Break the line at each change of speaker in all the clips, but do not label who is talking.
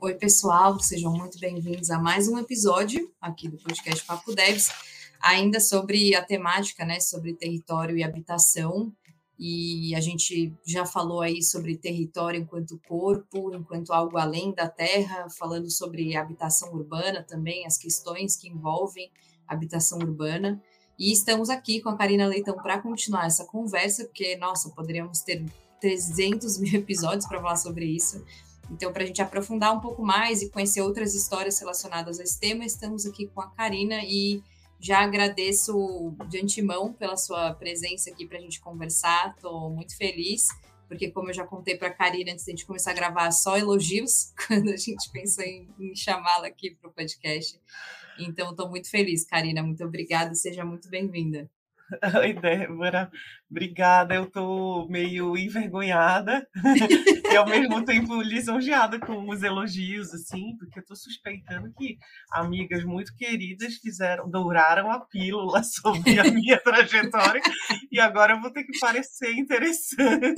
Oi, pessoal, sejam muito bem-vindos a mais um episódio aqui do podcast Papo Devs, ainda sobre a temática, né, sobre território e habitação. E a gente já falou aí sobre território enquanto corpo, enquanto algo além da terra, falando sobre habitação urbana também, as questões que envolvem habitação urbana. E estamos aqui com a Karina Leitão para continuar essa conversa, porque, nossa, poderíamos ter 300 mil episódios para falar sobre isso. Então, para a gente aprofundar um pouco mais e conhecer outras histórias relacionadas a esse tema, estamos aqui com a Karina e já agradeço de antemão pela sua presença aqui para a gente conversar. Estou muito feliz, porque, como eu já contei para a Karina antes de a gente começar a gravar, só elogios quando a gente pensou em, em chamá-la aqui para o podcast. Então, estou muito feliz, Karina. Muito obrigada, seja muito bem-vinda.
Oi, Débora. Obrigada. Eu estou meio envergonhada e ao mesmo tempo lisonjeada com os elogios, assim, porque eu estou suspeitando que amigas muito queridas fizeram, douraram a pílula sobre a minha trajetória e agora eu vou ter que parecer interessante.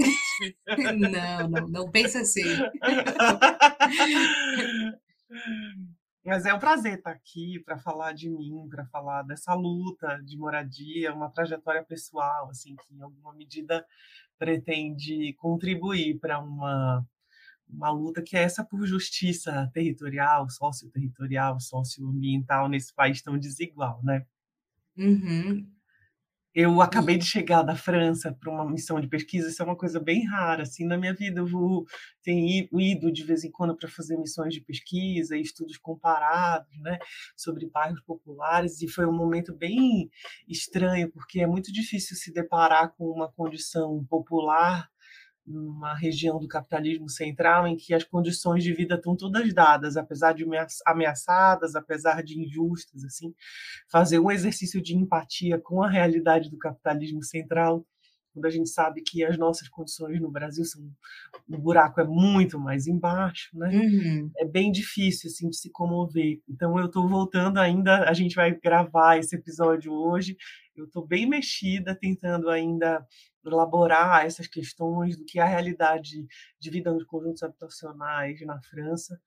Não, não, não pensa assim.
Mas é um prazer estar aqui para falar de mim, para falar dessa luta de moradia, uma trajetória pessoal, assim, que em alguma medida pretende contribuir para uma, uma luta que é essa por justiça territorial, socioterritorial, socioambiental nesse país tão desigual, né?
Uhum.
Eu acabei de chegar da França para uma missão de pesquisa, isso é uma coisa bem rara, assim, na minha vida eu vou, tenho ido de vez em quando para fazer missões de pesquisa e estudos comparados, né, sobre bairros populares, e foi um momento bem estranho, porque é muito difícil se deparar com uma condição popular numa região do capitalismo central em que as condições de vida estão todas dadas, apesar de ameaçadas, apesar de injustas, assim, fazer um exercício de empatia com a realidade do capitalismo central, quando a gente sabe que as nossas condições no Brasil são o buraco é muito mais embaixo, né?
Uhum.
É bem difícil assim de se comover. Então eu estou voltando ainda, a gente vai gravar esse episódio hoje. Eu estou bem mexida, tentando ainda elaborar essas questões do que é a realidade de vida nos conjuntos habitacionais na França,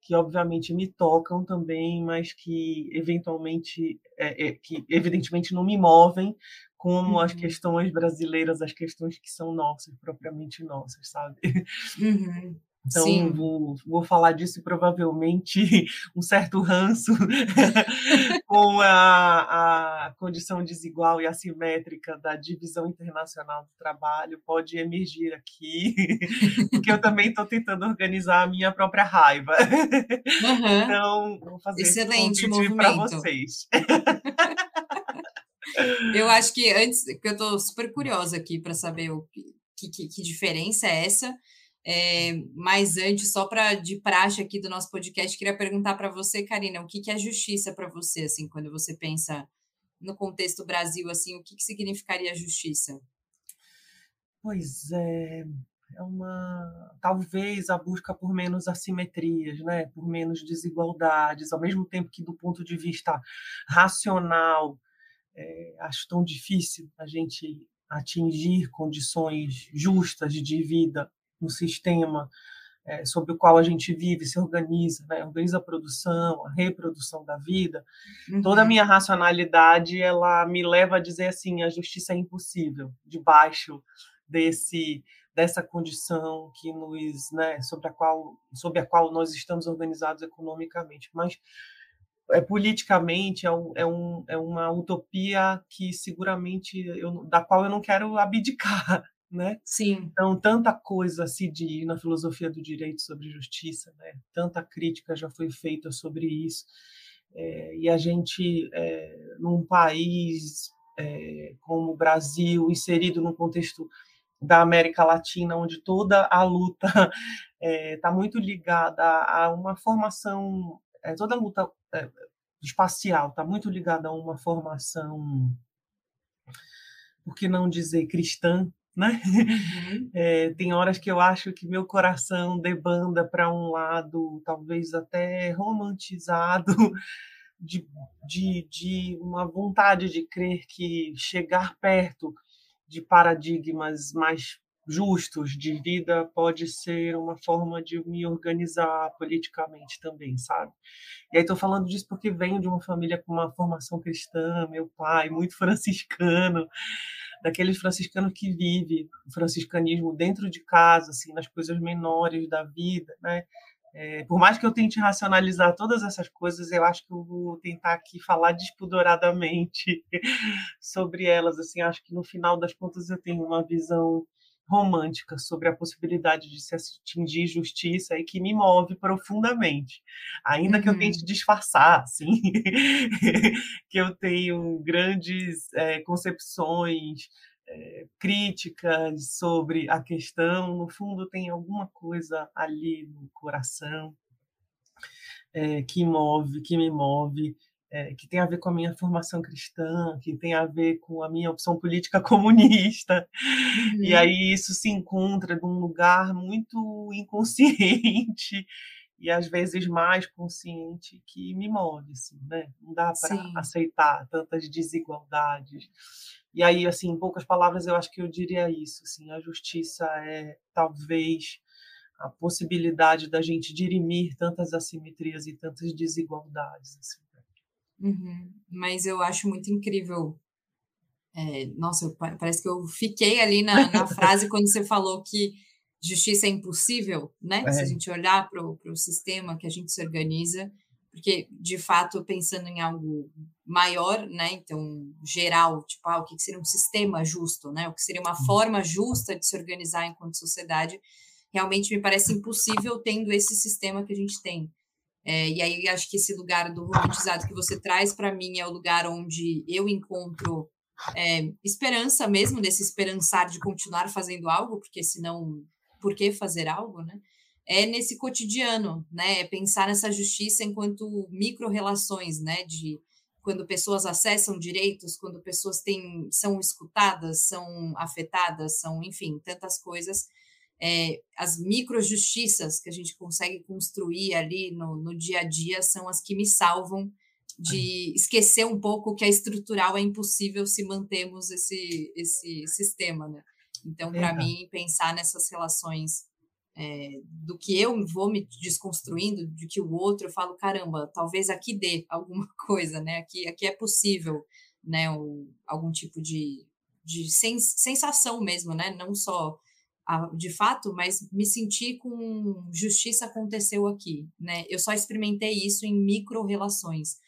que obviamente me tocam também, mas que eventualmente, é, é, que evidentemente não me movem, como uhum. as questões brasileiras, as questões que são nossas, propriamente nossas, sabe?
Uhum.
Então, vou, vou, falar disso e provavelmente um certo ranço com a, a, condição desigual e assimétrica da divisão internacional do trabalho pode emergir aqui, porque eu também estou tentando organizar a minha própria raiva.
Uhum.
Então, vou fazer
Excelente
esse para vocês.
eu acho que antes, porque eu estou super curiosa aqui para saber o que, que, que diferença é essa. É, mas antes, só para de praxe aqui do nosso podcast, queria perguntar para você, Karina, o que, que é justiça para você, assim, quando você pensa no contexto Brasil, assim, o que, que significaria justiça?
Pois é, é uma talvez a busca por menos assimetrias, né, por menos desigualdades, ao mesmo tempo que do ponto de vista racional é, acho tão difícil a gente atingir condições justas de vida no sistema é, sobre o qual a gente vive, se organiza, né? organiza a produção, a reprodução da vida, uhum. toda a minha racionalidade ela me leva a dizer assim, a justiça é impossível debaixo desse dessa condição que nos, né, sobre a qual sobre a qual nós estamos organizados economicamente, mas é, politicamente é, um, é, um, é uma utopia que seguramente eu, da qual eu não quero abdicar, né?
Sim.
Então, tanta coisa se diz na filosofia do direito sobre justiça, né? Tanta crítica já foi feita sobre isso. É, e a gente, é, num país é, como o Brasil, inserido num contexto da América Latina, onde toda a luta está muito ligada a uma formação, toda a luta espacial, está muito ligado a uma formação, por que não dizer cristã, né? Uhum. É, tem horas que eu acho que meu coração debanda para um lado, talvez até romantizado, de, de, de uma vontade de crer que chegar perto de paradigmas mais justos de vida pode ser uma forma de me organizar politicamente também, sabe? E aí estou falando disso porque venho de uma família com uma formação cristã, meu pai muito franciscano, daqueles franciscanos que vive o franciscanismo dentro de casa, assim, nas coisas menores da vida, né? É, por mais que eu tente racionalizar todas essas coisas, eu acho que eu vou tentar aqui falar despodoradamente sobre elas. Assim, acho que no final das contas eu tenho uma visão romântica sobre a possibilidade de se atingir justiça e que me move profundamente, ainda uhum. que eu tente uhum. disfarçar, assim, que eu tenho grandes é, concepções é, críticas sobre a questão, no fundo tem alguma coisa ali no coração é, que move, que me move, é, que tem a ver com a minha formação cristã, que tem a ver com a minha opção política comunista. Uhum. E aí isso se encontra num lugar muito inconsciente e às vezes mais consciente que me move, assim, né? Não dá para aceitar tantas desigualdades. E aí, assim, em poucas palavras, eu acho que eu diria isso, assim, a justiça é talvez a possibilidade da gente dirimir tantas assimetrias e tantas desigualdades, assim.
Uhum. Mas eu acho muito incrível. É, nossa, parece que eu fiquei ali na, na frase quando você falou que justiça é impossível, né? É. Se a gente olhar para o sistema que a gente se organiza, porque de fato pensando em algo maior, né? Então geral, tipo, ah, o que seria um sistema justo, né? O que seria uma forma justa de se organizar enquanto sociedade, realmente me parece impossível tendo esse sistema que a gente tem. É, e aí acho que esse lugar do romantizado que você traz para mim é o lugar onde eu encontro é, esperança mesmo, desse esperançar de continuar fazendo algo, porque senão, por que fazer algo, né? É nesse cotidiano, né? É pensar nessa justiça enquanto micro-relações, né? De quando pessoas acessam direitos, quando pessoas têm, são escutadas, são afetadas, são, enfim, tantas coisas é, as microjustiças que a gente consegue construir ali no, no dia a dia são as que me salvam de esquecer um pouco que a estrutural é impossível se mantermos esse, esse sistema, né? Então, para mim, pensar nessas relações é, do que eu vou me desconstruindo, de que o outro, eu falo, caramba, talvez aqui dê alguma coisa, né? Aqui, aqui é possível, né? O, algum tipo de, de sens, sensação mesmo, né? Não só de fato, mas me senti com justiça aconteceu aqui, né? Eu só experimentei isso em micro relações.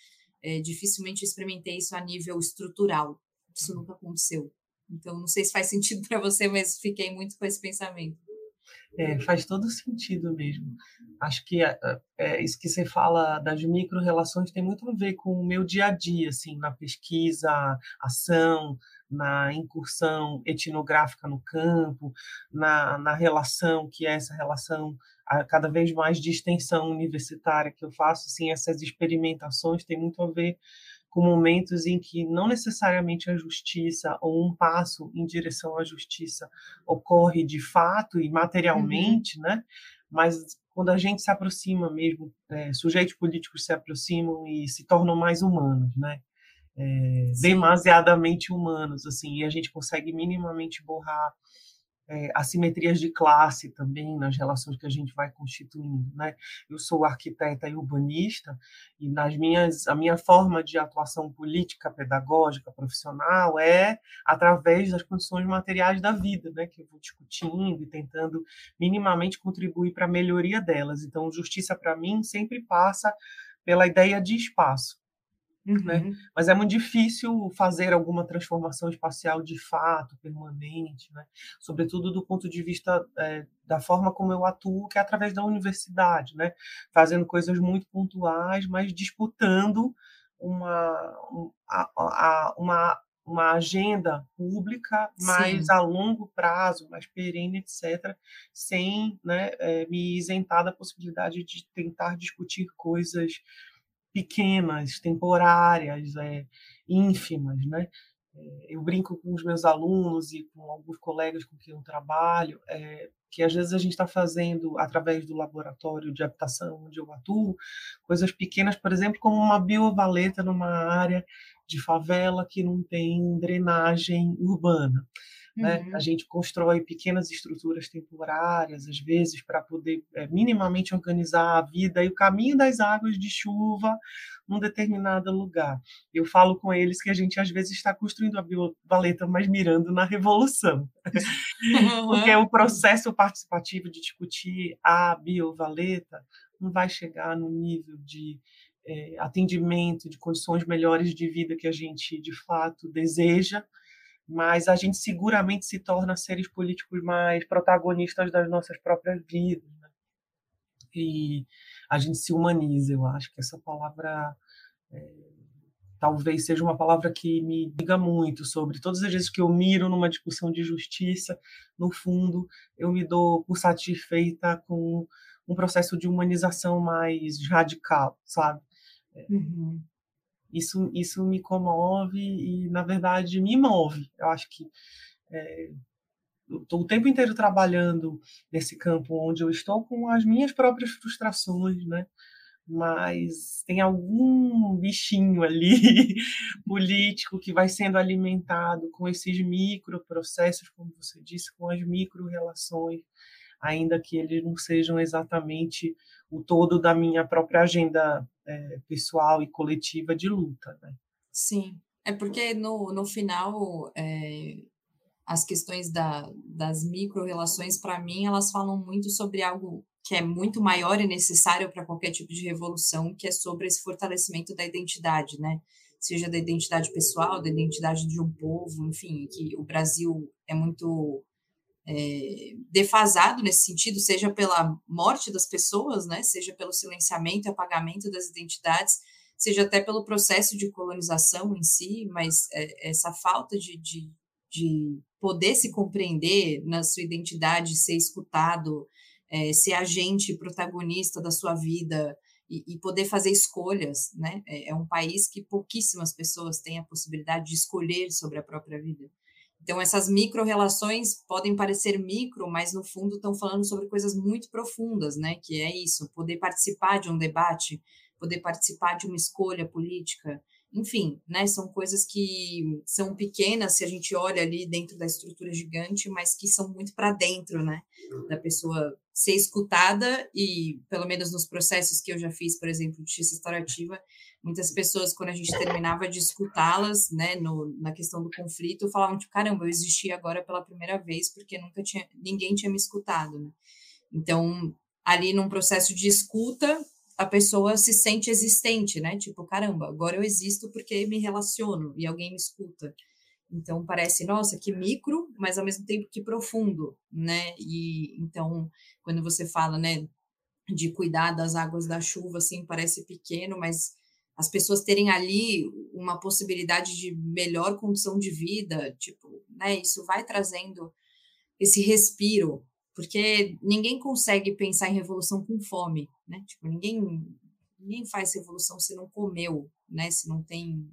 É, dificilmente experimentei isso a nível estrutural. Isso nunca aconteceu. Então, não sei se faz sentido para você, mas fiquei muito com esse pensamento.
É, faz todo sentido mesmo. Acho que é, é, isso que você fala das micro-relações tem muito a ver com o meu dia a dia, assim, na pesquisa, ação, na incursão etnográfica no campo, na, na relação, que é essa relação a, cada vez mais de extensão universitária que eu faço, assim, essas experimentações têm muito a ver com momentos em que não necessariamente a justiça ou um passo em direção à justiça ocorre de fato e materialmente, uhum. né? Mas quando a gente se aproxima mesmo, é, sujeitos políticos se aproximam e se tornam mais humanos, né? É, demasiadamente humanos, assim, e a gente consegue minimamente borrar é, assimetrias de classe também nas relações que a gente vai constituindo, né? Eu sou arquiteta e urbanista e nas minhas a minha forma de atuação política, pedagógica, profissional é através das condições materiais da vida, né? Que eu vou discutindo e tentando minimamente contribuir para a melhoria delas. Então, justiça para mim sempre passa pela ideia de espaço. Né? Uhum. Né? Mas é muito difícil fazer alguma transformação espacial de fato, permanente, né? sobretudo do ponto de vista é, da forma como eu atuo, que é através da universidade, né? fazendo coisas muito pontuais, mas disputando uma, uma, uma, uma agenda pública mais Sim. a longo prazo, mais perene, etc., sem né, é, me isentar da possibilidade de tentar discutir coisas pequenas, temporárias, é, ínfimas, né? É, eu brinco com os meus alunos e com alguns colegas com quem eu trabalho, é, que às vezes a gente está fazendo, através do laboratório de habitação onde eu atuo, coisas pequenas, por exemplo, como uma biovaleta numa área de favela que não tem drenagem urbana. Né? Uhum. A gente constrói pequenas estruturas temporárias, às vezes, para poder é, minimamente organizar a vida e o caminho das águas de chuva num determinado lugar. Eu falo com eles que a gente, às vezes, está construindo a biovaleta, mas mirando na revolução. Uhum. Porque o processo participativo de discutir a biovaleta não vai chegar no nível de é, atendimento, de condições melhores de vida que a gente, de fato, deseja, mas a gente seguramente se torna seres políticos mais protagonistas das nossas próprias vidas. Né? E a gente se humaniza, eu acho que essa palavra é, talvez seja uma palavra que me diga muito sobre todas as vezes que eu miro numa discussão de justiça, no fundo, eu me dou por satisfeita com um processo de humanização mais radical, sabe? É, uhum isso, isso me comove e, na verdade, me move. Eu acho que é, estou o tempo inteiro trabalhando nesse campo onde eu estou com as minhas próprias frustrações, né? Mas tem algum bichinho ali político que vai sendo alimentado com esses microprocessos, como você disse, com as micro-relações, ainda que eles não sejam exatamente o todo da minha própria agenda é, pessoal e coletiva de luta. Né?
Sim, é porque no, no final é, as questões da, das micro-relações, para mim, elas falam muito sobre algo que é muito maior e necessário para qualquer tipo de revolução, que é sobre esse fortalecimento da identidade, né? Seja da identidade pessoal, da identidade de um povo, enfim, que o Brasil é muito é, defasado nesse sentido, seja pela morte das pessoas, né, seja pelo silenciamento e apagamento das identidades, seja até pelo processo de colonização em si, mas é, essa falta de, de, de, poder se compreender na sua identidade, ser escutado, é, ser agente protagonista da sua vida e, e poder fazer escolhas, né? É, é um país que pouquíssimas pessoas têm a possibilidade de escolher sobre a própria vida. Então, essas micro-relações podem parecer micro, mas no fundo estão falando sobre coisas muito profundas, né? Que é isso, poder participar de um debate, poder participar de uma escolha política, enfim, né? São coisas que são pequenas se a gente olha ali dentro da estrutura gigante, mas que são muito para dentro, né? Da pessoa ser escutada e, pelo menos nos processos que eu já fiz, por exemplo, de justiça restaurativa, muitas pessoas, quando a gente terminava de escutá-las, né, no, na questão do conflito, falavam, tipo, caramba, eu existi agora pela primeira vez, porque nunca tinha, ninguém tinha me escutado, né? Então, ali num processo de escuta, a pessoa se sente existente, né? Tipo, caramba, agora eu existo porque me relaciono e alguém me escuta. Então parece, nossa, que micro, mas ao mesmo tempo que profundo, né? E então, quando você fala, né, de cuidar das águas da chuva, assim, parece pequeno, mas as pessoas terem ali uma possibilidade de melhor condição de vida, tipo, né, isso vai trazendo esse respiro, porque ninguém consegue pensar em revolução com fome, né? Tipo, ninguém ninguém faz revolução se não comeu, né? Se não tem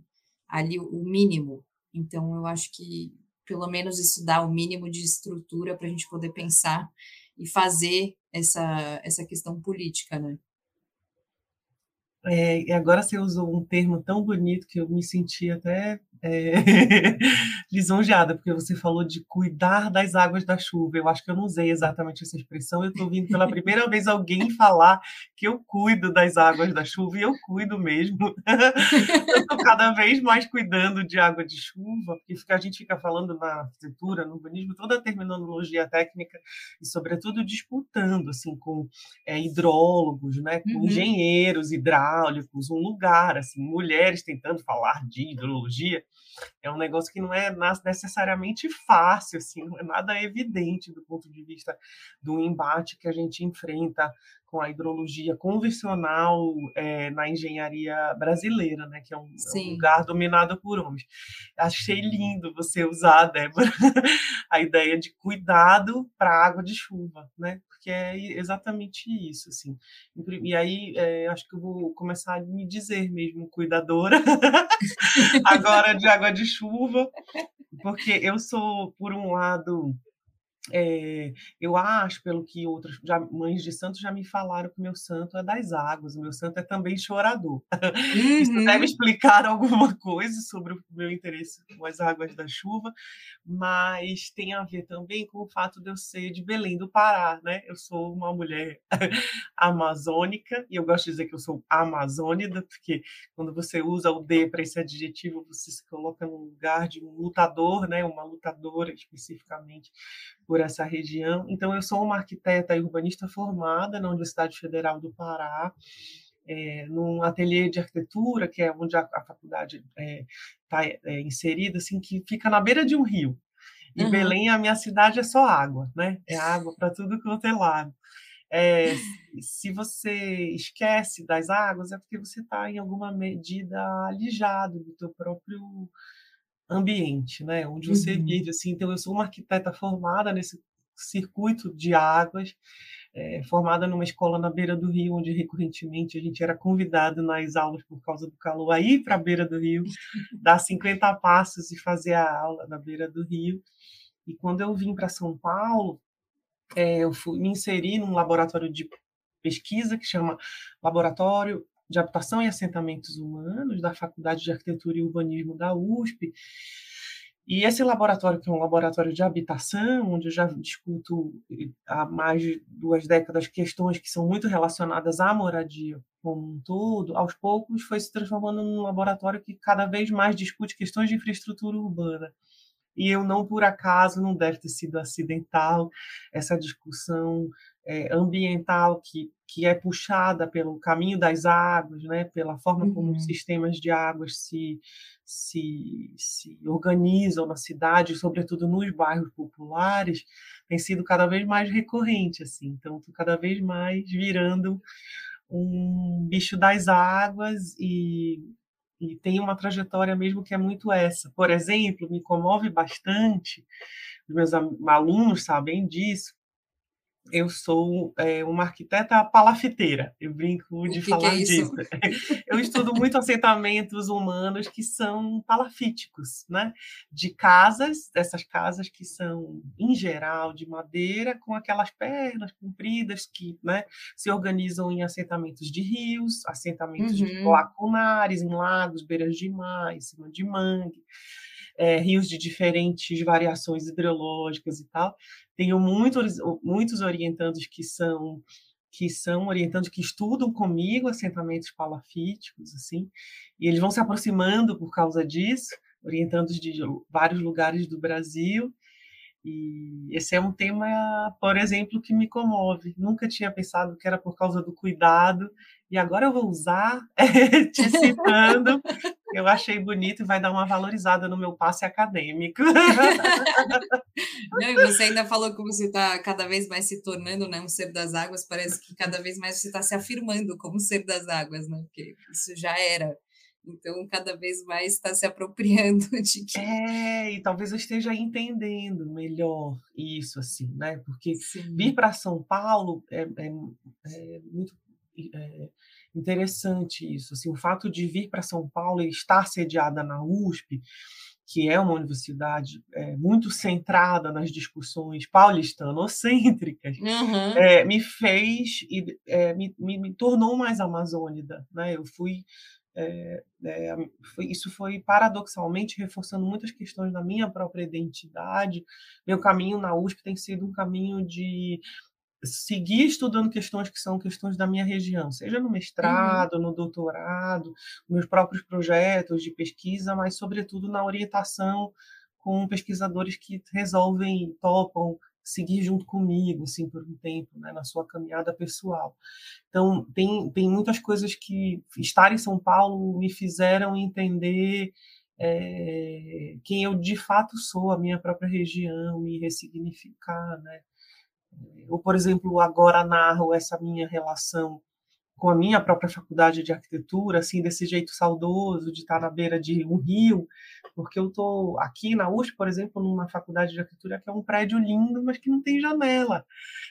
ali o mínimo. Então, eu acho que pelo menos isso dá o mínimo de estrutura para a gente poder pensar e fazer essa essa questão política, né?
É, e agora você usou um termo tão bonito que eu me senti até é, lisonjeada, porque você falou de cuidar das águas da chuva. Eu acho que eu não usei exatamente essa expressão. Eu estou ouvindo pela primeira vez alguém falar que eu cuido das águas da chuva, e eu cuido mesmo. eu estou cada vez mais cuidando de água de chuva, porque a gente fica falando na arquitetura, no urbanismo, toda a terminologia técnica, e sobretudo disputando assim, com é, hidrólogos, né, com uhum. engenheiros hidráulicos, um lugar, assim, mulheres tentando falar de hidrologia É um negócio que não é necessariamente fácil, assim, não é nada evidente do ponto de vista do embate que a gente enfrenta com a hidrologia convencional é, na engenharia brasileira, né, que é um, é um, lugar dominado por homens. Achei lindo você usar, Débora, a ideia de cuidado para a água de chuva, né, porque é exatamente isso, assim. E aí, é, acho que eu vou começar a me dizer mesmo cuidadora, agora de água de chuva, porque eu sou, por um lado, é, eu acho, pelo que outras já, mães de santo já me falaram, que o meu santo é das águas, o meu santo é também chorador. Uhum. Isso deve explicar alguma coisa sobre o meu interesse com as águas da chuva, mas tem a ver também com o fato de eu ser de Belém do Pará, né? Eu sou uma mulher amazônica, e eu gosto de dizer que eu sou amazônida, porque quando você usa o D para esse adjetivo, você se coloca no lugar de um lutador, né? Uma lutadora especificamente por essa região. Então, eu sou uma arquiteta e urbanista formada na Universidade Federal do Pará, é, num ateliê de arquitetura, que é onde a, a faculdade está é, tá, é, inserida, assim, que fica na beira de um rio. E uhum. Belém, a minha cidade, é só água, né? É água para tudo quanto é lado. É, se você esquece das águas, é porque você está, em alguma medida, alijado do teu próprio ambiente, né? Onde você uhum. vive, assim. Então, eu sou uma arquiteta formada nesse circuito de águas, é, formada numa escola na beira do rio, onde recorrentemente a gente era convidado nas aulas por causa do calor a ir para a beira do rio, dar 50 passos e fazer a aula na beira do rio. E quando eu vim para São Paulo, é, eu fui, me inseri num laboratório de pesquisa que chama Laboratório de Habitação e Assentamentos Humanos, da Faculdade de Arquitetura e Urbanismo da USP. E esse laboratório, que é um laboratório de habitação, onde eu já discuto há mais de duas décadas questões que são muito relacionadas à moradia como um todo, aos poucos foi se transformando num laboratório que cada vez mais discute questões de infraestrutura urbana. E eu não, por acaso, não deve ter sido acidental essa discussão é, ambiental que, que é puxada pelo caminho das águas, né, pela forma como os uhum. sistemas de águas se, se, se organizam na cidade, sobretudo nos bairros populares, tem sido cada vez mais recorrente. assim. Então, cada vez mais virando um bicho das águas e, e tem uma trajetória mesmo que é muito essa. Por exemplo, me comove bastante, os meus alunos sabem disso, eu sou é, uma arquiteta palafiteira, eu brinco de falar que é disso. Eu estudo muito assentamentos humanos que são palafíticos, né? De casas, dessas casas que são, em geral, de madeira, com aquelas pernas compridas que né, se organizam em assentamentos de rios, assentamentos uhum. lacunares, em lagos, beiras de mar, em cima de mangue é, rios de diferentes variações hidrológicas e tal. Tenho muitos, muitos orientandos que são que são orientandos que estudam comigo assentamentos palafíticos, assim, e eles vão se aproximando por causa disso, orientandos de vários lugares do Brasil, e esse é um tema, por exemplo, que me comove. Nunca tinha pensado que era por causa do cuidado, e agora eu vou usar, te citando. Eu achei bonito e vai dar uma valorizada no meu passe acadêmico.
Não, e você ainda falou como você está cada vez mais se tornando né, um ser das águas. Parece que cada vez mais você está se afirmando como ser das águas, né? Porque isso já era então, cada vez mais está se apropriando de que.
É, e talvez eu esteja entendendo melhor isso, assim, né? Porque Sim. vir para São Paulo é, é, é muito é, interessante isso. Assim, o fato de vir para São Paulo e estar sediada na USP, que é uma universidade é, muito centrada nas discussões paulistanocêntricas, uhum. é, me fez e é, me, me, me, tornou mais amazônida. Né? Eu fui é, é, foi, isso foi paradoxalmente reforçando muitas questões da minha própria identidade. Meu caminho na USP tem sido um caminho de seguir estudando questões que são questões da minha região, seja no mestrado, no doutorado, meus próprios projetos de pesquisa, mas sobretudo na orientação com pesquisadores que resolvem, topam seguir junto comigo, assim, por um tempo, né, na sua caminhada pessoal. Então, tem, tem muitas coisas que estar em São Paulo me fizeram entender é, quem eu de fato sou, a minha própria região, me ressignificar, né? Ou, por exemplo, agora narro essa minha relação com a minha própria faculdade de arquitetura, assim, desse jeito saudoso, de estar na beira de um rio, porque eu estou aqui na USP, por exemplo, numa faculdade de arquitetura que é um prédio lindo, mas que não tem janela.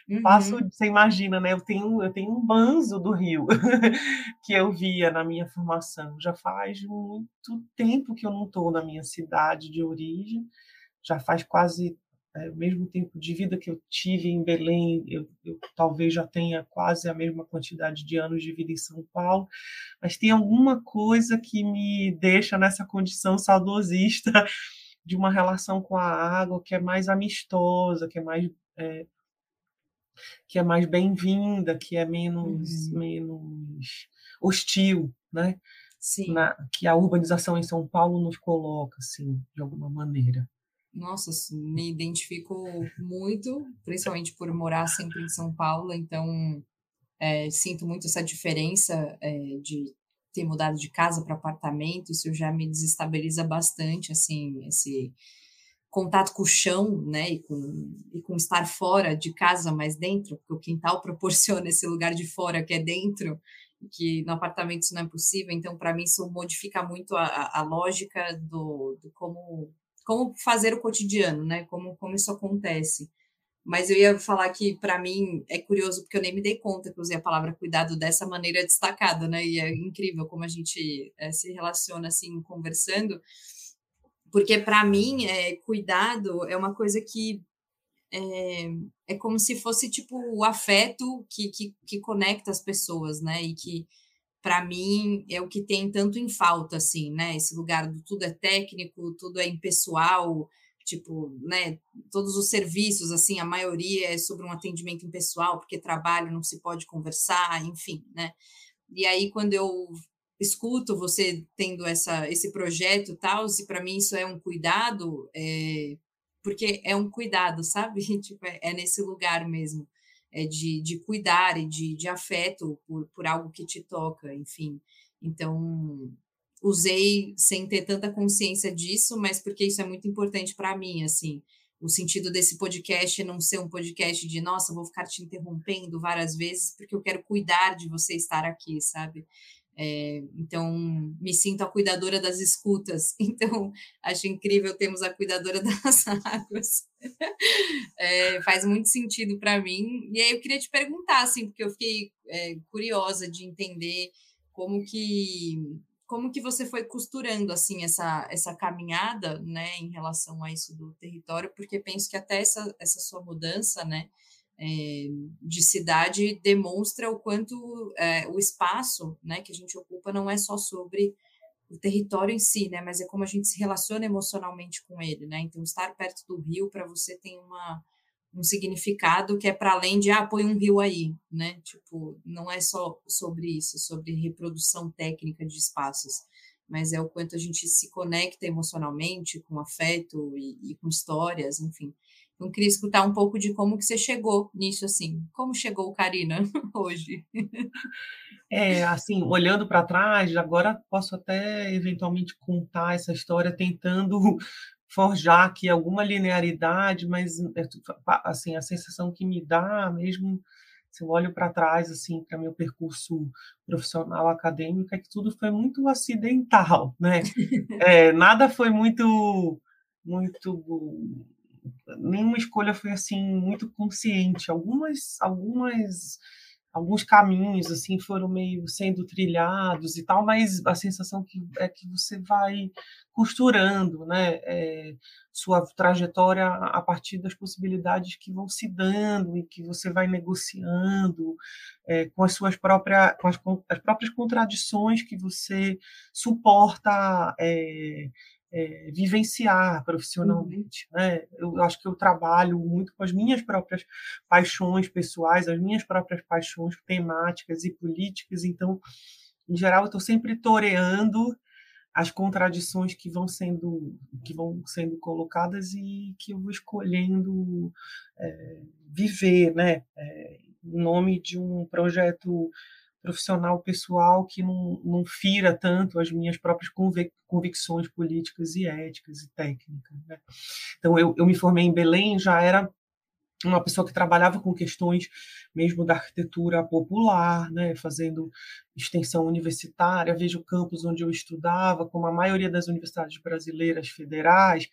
Uhum. Passo, você imagina, né? Eu tenho, eu tenho um banzo do rio que eu via na minha formação. Já faz muito tempo que eu não estou na minha cidade de origem, já faz quase é, o mesmo tempo de vida que eu tive em Belém, eu, eu, talvez já tenha quase a mesma quantidade de anos de vida em São Paulo, mas tem alguma coisa que me deixa nessa condição saudosista de uma relação com a água que é mais amistosa, que é mais é, que é mais bem-vinda, que é menos uhum. menos hostil, né?
Sim.
Na, que a urbanização em São Paulo nos coloca, assim, de alguma maneira.
Nossa, me identifico muito, principalmente por morar sempre em São Paulo, então é, sinto muito essa diferença é, de ter mudado de casa para apartamento, isso já me desestabiliza bastante, assim, esse contato com o chão, né, e com, e com estar fora de casa, mas dentro, porque o quintal proporciona esse lugar de fora que é dentro, que no apartamento isso não é possível, então para mim isso modifica muito a, a lógica do, do como como fazer o cotidiano, né? Como, como isso acontece. Mas eu ia falar que, para mim, é curioso, porque eu nem me dei conta que usei a palavra cuidado dessa maneira destacada, né? E é incrível como a gente é, se relaciona assim, conversando. Porque, para mim, é, cuidado é uma coisa que é, é como se fosse, tipo, o afeto que, que, que conecta as pessoas, né? E que para mim, é o que tem tanto em falta, assim, né? Esse lugar do tudo é técnico, tudo é impessoal, tipo, né? Todos os serviços, assim, a maioria é sobre um atendimento impessoal, porque trabalho não se pode conversar, enfim, né? E aí, quando eu escuto você tendo essa, esse projeto tal, se para mim isso é um cuidado, é, porque é um cuidado, sabe? tipo, é, é nesse lugar mesmo é, de, de cuidar e de, de afeto por, por algo que te toca, enfim. Então, usei sem ter tanta consciência disso, mas porque isso é muito importante para mim, assim. O sentido desse podcast não ser um podcast de, nossa, vou ficar te interrompendo várias vezes, porque eu quero cuidar de você estar aqui, sabe? É, então, me sinto a cuidadora das escutas. Então, acho incrível termos a cuidadora das águas. É, faz muito sentido para mim. E aí eu queria te perguntar, assim, porque eu fiquei é, curiosa de entender como que como que você foi costurando assim essa, essa caminhada, né, em relação a isso do território, porque penso que até essa, essa sua mudança, né, é, de cidade demonstra o quanto é, o espaço né, que a gente ocupa não é só sobre o território em si, né, mas é como a gente se relaciona emocionalmente com ele, né? Então, estar perto do rio para você tem uma, um significado que é para além de ah, põe um rio aí, né? Tipo, não é só sobre isso, sobre reprodução técnica de espaços, mas é o quanto a gente se conecta emocionalmente com afeto e, e com histórias, enfim. Então, queria escutar um pouco de como que você chegou nisso, assim. Como chegou, Karina, hoje?
É, assim, olhando para trás, agora posso até eventualmente contar essa história tentando forjar aqui alguma linearidade, mas é assim, a sensação que me dá mesmo se eu olho para trás assim para meu percurso profissional acadêmico é que tudo foi muito acidental, né? É, nada foi muito muito nenhuma escolha foi assim muito consciente. Algumas, algumas, alguns caminhos assim foram meio sendo trilhados e tal, mas a sensação que é que você vai costurando, né, é, sua trajetória a partir das possibilidades que vão se dando e que você vai negociando é, com as suas próprias, com as, as, próprias contradições que você suporta é, é, vivenciar profissionalmente. Uhum. Né? Eu acho que eu trabalho muito com as minhas próprias paixões pessoais, as minhas próprias paixões temáticas e políticas, então, em geral, eu estou sempre toreando as contradições que vão sendo que vão sendo colocadas e que eu vou escolhendo é, viver, né, é, em nome de um projeto profissional pessoal que não, não fira tanto as minhas próprias convicções políticas e éticas e técnicas. Né? Então, eu, eu me formei em Belém, já era uma pessoa que trabalhava com questões mesmo da arquitetura popular, né, fazendo extensão universitária. Vejo o campus onde eu estudava, como a maioria das universidades brasileiras federais,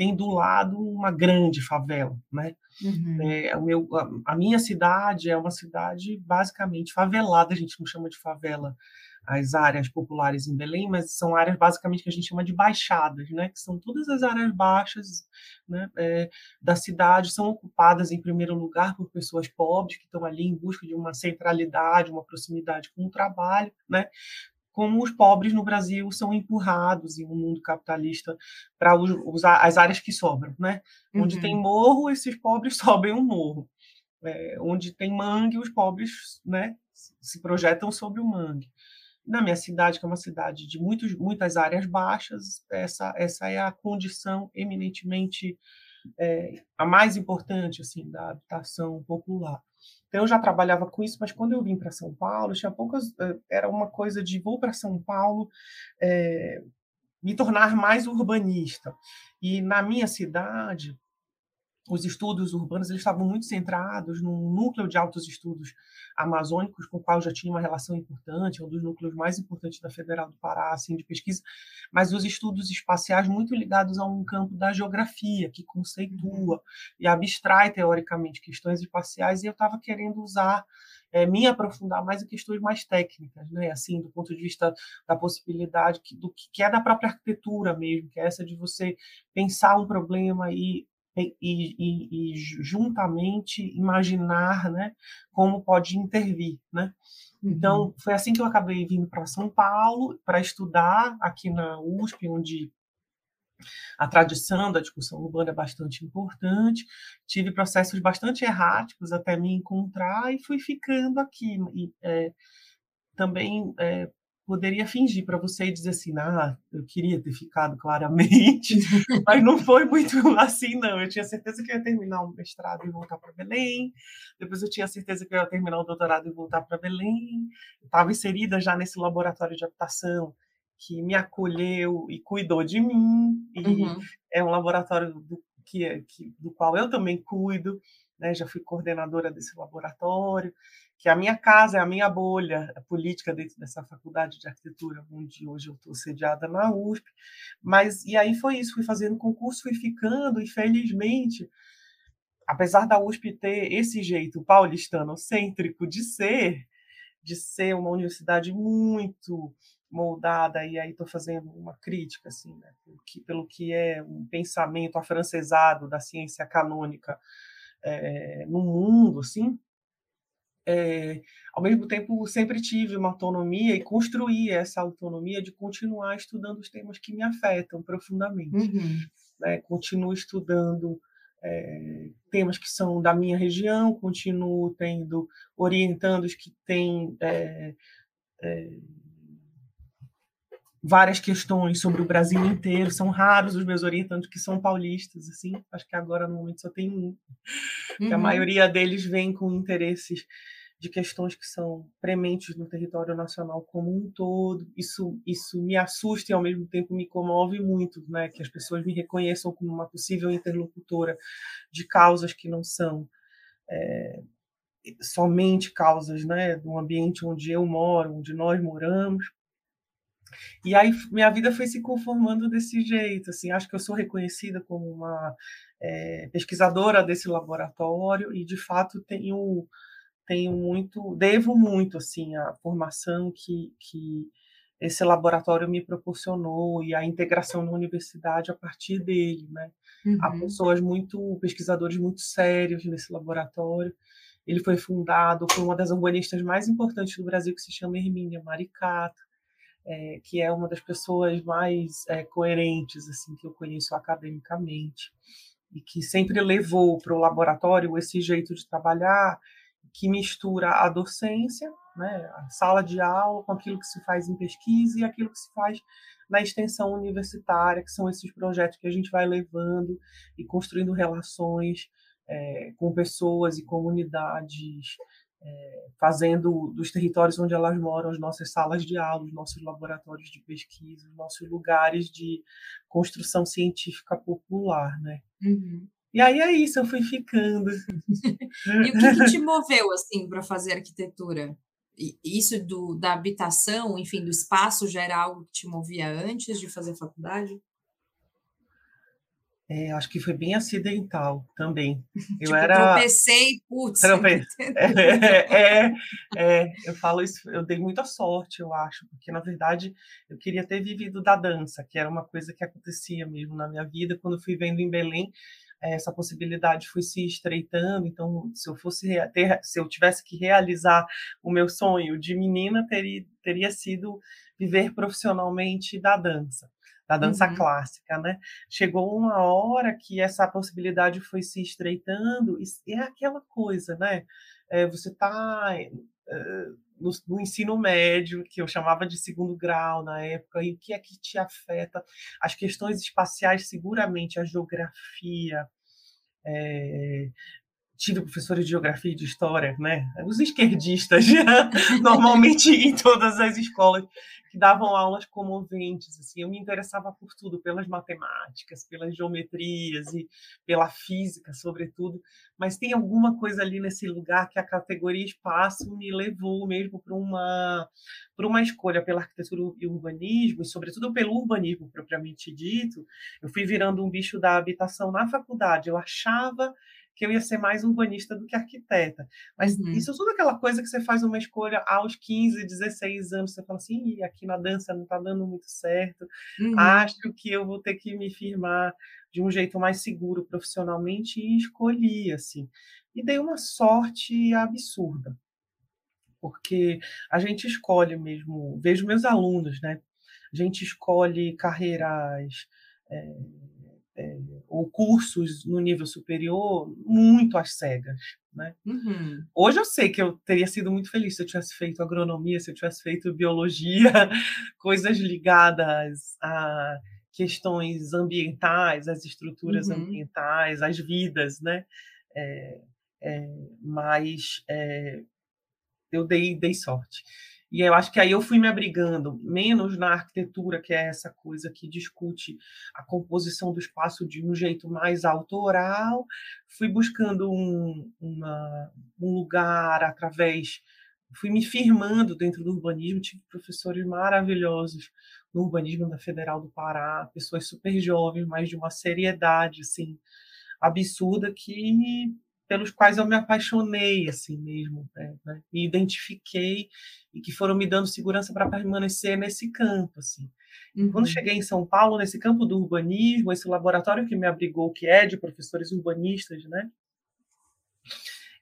tem do lado uma grande favela, né? Uhum. É, o meu, a, a, minha cidade é uma cidade basicamente favelada, a gente não chama de favela as áreas populares em Belém, mas são áreas basicamente que a gente chama de baixadas, né? Que são todas as áreas baixas né, é, da cidade, são ocupadas em primeiro lugar por pessoas pobres que estão ali em busca de uma centralidade, uma proximidade com o trabalho, né? Como os pobres no Brasil são empurrados em um mundo capitalista para usar as áreas que sobram, né? Uhum. Onde tem uhum. morro, esses pobres sobem um morro. É, onde tem mangue, os pobres, né, se projetam sobre o mangue. Na minha cidade, que é uma cidade de muitos, muitas áreas baixas, essa, essa é a condição eminentemente é, a mais importante assim da habitação popular. Então, eu já trabalhava com isso, mas quando eu vim para São Paulo, tinha poucas. Eh, era uma coisa de vou para São Paulo é, me tornar mais urbanista. E na minha cidade, os estudos urbanos eles estavam muito centrados num núcleo de altos estudos amazônicos, com o qual já tinha uma relação importante, é um dos núcleos mais importantes da Federal do Pará, assim, de pesquisa, mas os estudos espaciais muito ligados a um campo da geografia, que conceitua uhum. e abstrai, teoricamente, questões espaciais, e eu estava querendo usar é, me aprofundar mais em questões mais técnicas, né? Assim, do ponto de vista da possibilidade que, do que é da própria arquitetura mesmo, que é essa de você pensar um problema e e, e, e, juntamente imaginar né, como pode intervir. Né? Então, uhum. foi assim que eu acabei vindo para São Paulo para estudar aqui na USP, onde a tradição da discussão urbana é bastante importante. Tive processos bastante erráticos até me encontrar e fui ficando aqui. E, é, também é, poderia fingir para você e dizer assim, ah, eu queria ter ficado claramente, mas não foi muito assim, não. Eu tinha certeza que eu ia terminar o mestrado e voltar para Belém, depois eu tinha certeza que eu ia terminar o doutorado e voltar para Belém, estava inserida já nesse laboratório de habitação que me acolheu e cuidou de mim, e uhum. é um laboratório do, que, que, do qual eu também cuido, né, já fui coordenadora desse laboratório, que a minha casa é a minha bolha política dentro dessa faculdade de arquitetura, onde hoje eu estou sediada na USP. Mas, e aí foi isso, fui fazendo concurso, fui ficando, e felizmente, apesar da USP ter esse jeito paulistano-cêntrico de ser, de ser uma universidade muito moldada, e aí estou fazendo uma crítica, assim, né, pelo, que, pelo que é um pensamento afrancesado da ciência canônica é, no mundo, assim, é, ao mesmo tempo sempre tive uma autonomia e construí essa autonomia de continuar estudando os temas que me afetam profundamente. Uhum. Né? Continuo estudando é, temas que são da minha região, continuo tendo orientandos que têm é, várias questões sobre o Brasil inteiro. São raros os meus orientantes que são paulistas, assim. Acho que agora no momento só tem um. Uhum. a maioria deles vem com interesses de questões que são prementes no território nacional como um todo. Isso, isso me assusta e ao mesmo tempo me comove muito, né? Que as pessoas me reconheçam como uma possível interlocutora de causas que não são é, somente causas, né? Do ambiente onde eu moro, onde nós moramos. E aí minha vida foi se conformando desse jeito, assim, acho que eu sou reconhecida como uma é, pesquisadora desse laboratório e de fato tenho tenho muito, devo muito assim a formação que, que esse laboratório me proporcionou e a integração na universidade a partir dele, né? Uhum. Há pessoas muito, pesquisadores muito sérios nesse laboratório. Ele foi fundado por uma das urbanistas mais importantes do Brasil, que se chama Hermínia Maricato, é, que é uma das pessoas mais é, coerentes assim que eu conheço academicamente e que sempre levou para o laboratório esse jeito de trabalhar que mistura a docência, né, a sala de aula, com aquilo que se faz em pesquisa e aquilo que se faz na extensão universitária, que são esses projetos que a gente vai levando e construindo relações é, com pessoas e comunidades é, fazendo dos territórios onde elas moram as nossas salas de aula, os nossos laboratórios de pesquisa, os nossos lugares de construção científica popular, né? Uhum. E aí é isso, eu fui ficando.
e o que, que te moveu assim para fazer arquitetura? Isso do, da habitação, enfim, do espaço já era algo que te movia antes de fazer faculdade?
É, acho que foi bem acidental também.
Eu tipo, era. Tropecei, putz.
Trope... É, é, é, eu falo isso, eu dei muita sorte, eu acho, porque na verdade eu queria ter vivido da dança, que era uma coisa que acontecia mesmo na minha vida. Quando eu fui vendo em Belém, essa possibilidade foi se estreitando. Então, se eu fosse ter, se eu tivesse que realizar o meu sonho de menina, teria, teria sido viver profissionalmente da dança da dança uhum. clássica, né? Chegou uma hora que essa possibilidade foi se estreitando e é aquela coisa, né? É, você está eh, no, no, ensino médio, que eu chamava de segundo grau na época, e o que é que te afeta? As questões espaciais, seguramente, a geografia, é, tive professores de geografia e de história, né? Os esquerdistas, normalmente em todas as escolas que davam aulas comoventes, assim, eu me interessava por tudo, pelas matemáticas, pelas geometrias e pela física, sobretudo, mas tem alguma coisa ali nesse lugar que a categoria espaço me levou mesmo para uma para uma escolha pela arquitetura e urbanismo, e sobretudo pelo urbanismo propriamente dito, eu fui virando um bicho da habitação na faculdade. Eu achava que eu ia ser mais urbanista do que arquiteta. Mas uhum. isso é tudo aquela coisa que você faz uma escolha aos 15, 16 anos, você fala assim, aqui na dança não está dando muito certo, uhum. acho que eu vou ter que me firmar de um jeito mais seguro profissionalmente e escolhi, assim. E dei uma sorte absurda, porque a gente escolhe mesmo, vejo meus alunos, né? A gente escolhe carreiras... É, é, ou cursos no nível superior muito às cegas. Né? Uhum. Hoje eu sei que eu teria sido muito feliz se eu tivesse feito agronomia, se eu tivesse feito biologia, coisas ligadas a questões ambientais, as estruturas uhum. ambientais, as vidas, né? É, é, mas é, eu dei, dei sorte. E eu acho que aí eu fui me abrigando menos na arquitetura, que é essa coisa que discute a composição do espaço de um jeito mais autoral, fui buscando um, uma, um lugar através, fui me firmando dentro do urbanismo, tive professores maravilhosos no urbanismo da Federal do Pará, pessoas super jovens, mas de uma seriedade assim absurda que pelos quais eu me apaixonei assim mesmo, né? né me identifiquei e que foram me dando segurança para permanecer nesse campo assim. Uhum. Quando cheguei em São Paulo, nesse campo do urbanismo, esse laboratório que me abrigou, que é de professores urbanistas, né?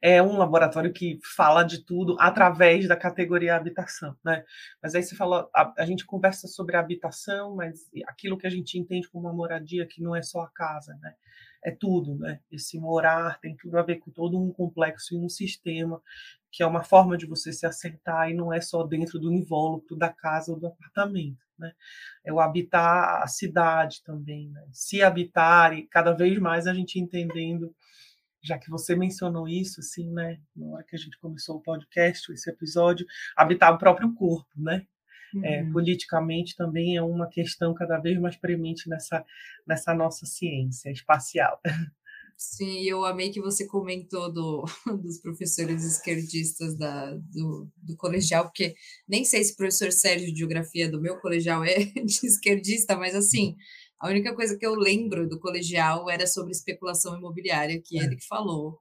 É um laboratório que fala de tudo através da categoria habitação, né? Mas aí você fala, a, a gente conversa sobre a habitação, mas aquilo que a gente entende como uma moradia que não é só a casa, né? É tudo, né? Esse morar tem tudo a ver com todo um complexo e um sistema que é uma forma de você se assentar e não é só dentro do invólucro da casa ou do apartamento, né? É o habitar a cidade também, né? Se habitar e cada vez mais a gente entendendo, já que você mencionou isso, assim, né? Na hora que a gente começou o podcast, esse episódio, habitar o próprio corpo, né? É, uhum. politicamente também é uma questão cada vez mais premente nessa, nessa nossa ciência espacial.
Sim, eu amei que você comentou do, dos professores esquerdistas da, do, do colegial, porque nem sei se o professor Sérgio de Geografia do meu colegial é de esquerdista, mas assim, a única coisa que eu lembro do colegial era sobre especulação imobiliária, que é. ele que falou.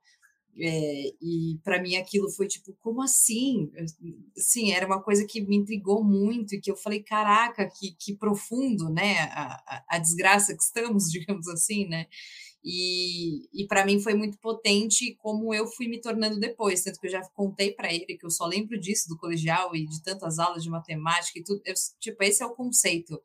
É, e para mim aquilo foi tipo, como assim? Sim, era uma coisa que me intrigou muito e que eu falei, caraca, que, que profundo, né? A, a, a desgraça que estamos, digamos assim, né? E, e para mim foi muito potente como eu fui me tornando depois, tanto que eu já contei para ele que eu só lembro disso do colegial e de tantas aulas de matemática e tudo. Eu, tipo, esse é o conceito.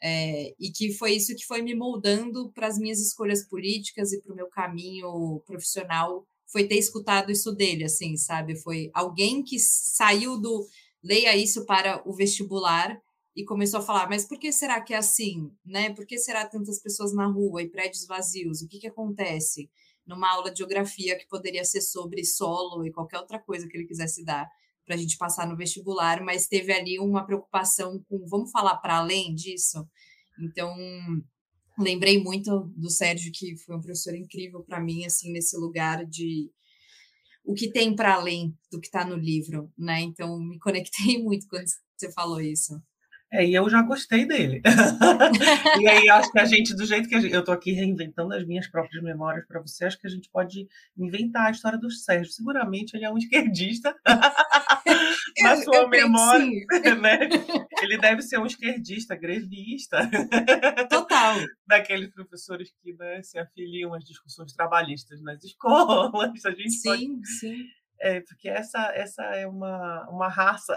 É, e que foi isso que foi me moldando para as minhas escolhas políticas e para o meu caminho profissional foi ter escutado isso dele, assim, sabe? Foi alguém que saiu do leia isso para o vestibular e começou a falar, mas por que será que é assim, né? Por que será tantas pessoas na rua e prédios vazios? O que que acontece? numa aula de geografia que poderia ser sobre solo e qualquer outra coisa que ele quisesse dar para a gente passar no vestibular, mas teve ali uma preocupação com vamos falar para além disso. Então, lembrei muito do Sérgio, que foi um professor incrível para mim, assim, nesse lugar de o que tem para além do que está no livro, né? Então, me conectei muito quando você falou isso.
É, e eu já gostei dele. e aí acho que a gente, do jeito que gente, eu estou aqui reinventando as minhas próprias memórias para você, acho que a gente pode inventar a história do Sérgio. Seguramente ele é um esquerdista na sua eu memória. Né? Ele deve ser um esquerdista, grevista.
Total.
Daqueles professores que né, se afiliam às discussões trabalhistas nas escolas. A gente
sim,
pode...
sim
é, porque essa, essa é uma, uma raça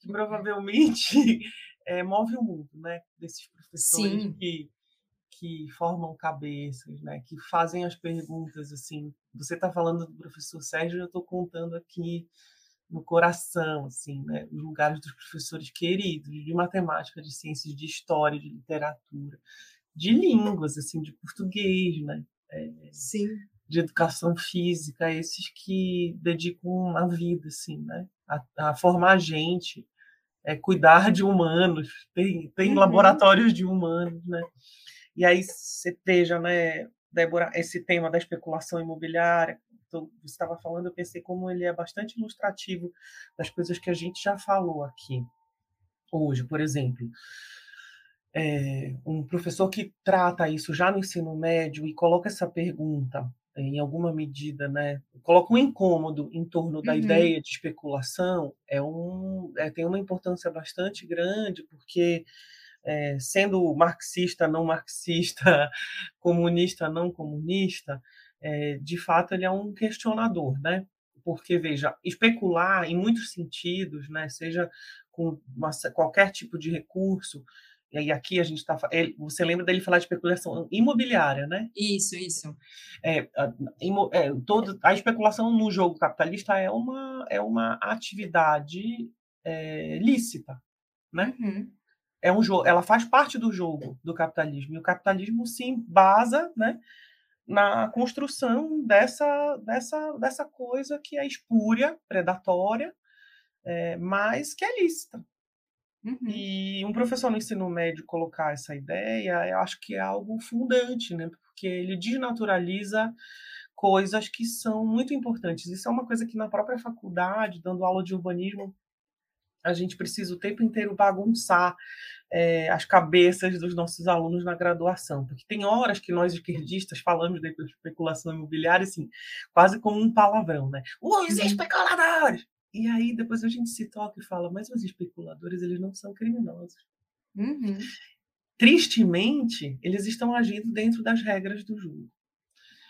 que provavelmente é, move o mundo, né? Desses professores
Sim.
que, que formam cabeças, né? Que fazem as perguntas, assim. Você está falando do professor Sérgio, eu estou contando aqui no coração, assim, né? Os lugares dos professores queridos de matemática, de ciências, de história, de literatura, de línguas, assim, de português, né?
É, Sim
de educação física, esses que dedicam a vida, assim, né? A, a formar gente, é, cuidar de humanos, tem, tem uhum. laboratórios de humanos, né? E aí você veja, né, Débora, esse tema da especulação imobiliária, você estava falando, eu pensei como ele é bastante ilustrativo das coisas que a gente já falou aqui hoje, por exemplo. É, um professor que trata isso já no ensino médio e coloca essa pergunta em alguma medida, né, coloca um incômodo em torno da uhum. ideia de especulação, é um, é, tem uma importância bastante grande, porque é, sendo marxista, não marxista, comunista, não comunista, é, de fato ele é um questionador, né? Porque, veja, especular em muitos sentidos, né, seja com uma, qualquer tipo de recurso, e aqui a gente está. Você lembra dele falar de especulação imobiliária, né?
Isso, isso.
É, a, é, todo, a especulação no jogo capitalista é uma, é uma atividade é, lícita, né?
Uhum.
É um jogo, ela faz parte do jogo do capitalismo. E o capitalismo se embasa, né? Na construção dessa, dessa, dessa coisa que é espúria, predatória, é, mas que é lícita.
Uhum.
E um professor no ensino médio colocar essa ideia, eu acho que é algo fundante, né? Porque ele desnaturaliza coisas que são muito importantes. Isso é uma coisa que na própria faculdade, dando aula de urbanismo, a gente precisa o tempo inteiro bagunçar é, as cabeças dos nossos alunos na graduação, porque tem horas que nós esquerdistas falamos de especulação imobiliária, assim, quase como um palavrão, né? Os especuladores! E aí depois a gente se toca e fala, mas os especuladores eles não são criminosos.
Uhum.
Tristemente, eles estão agindo dentro das regras do jogo.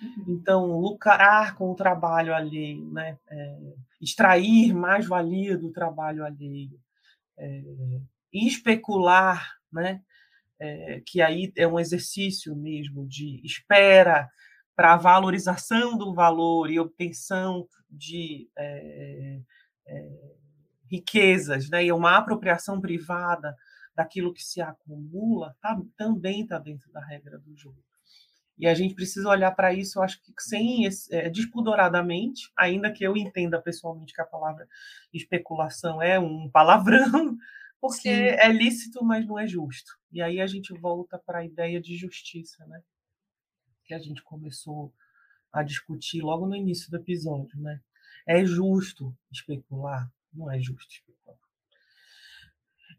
Uhum. Então, lucrar com o trabalho alheio, né? É, extrair mais valia do trabalho alheio, é, especular, né? É, que aí é um exercício mesmo de espera para valorização do valor e obtenção de é, é, riquezas, né, e uma apropriação privada daquilo que se acumula, tá, também está dentro da regra do jogo. E a gente precisa olhar para isso, eu acho que sem é, despudoradamente, ainda que eu entenda pessoalmente que a palavra especulação é um palavrão, porque Sim. é lícito, mas não é justo. E aí a gente volta para a ideia de justiça, né? Que a gente começou a discutir logo no início do episódio, né? É justo especular? Não é justo especular.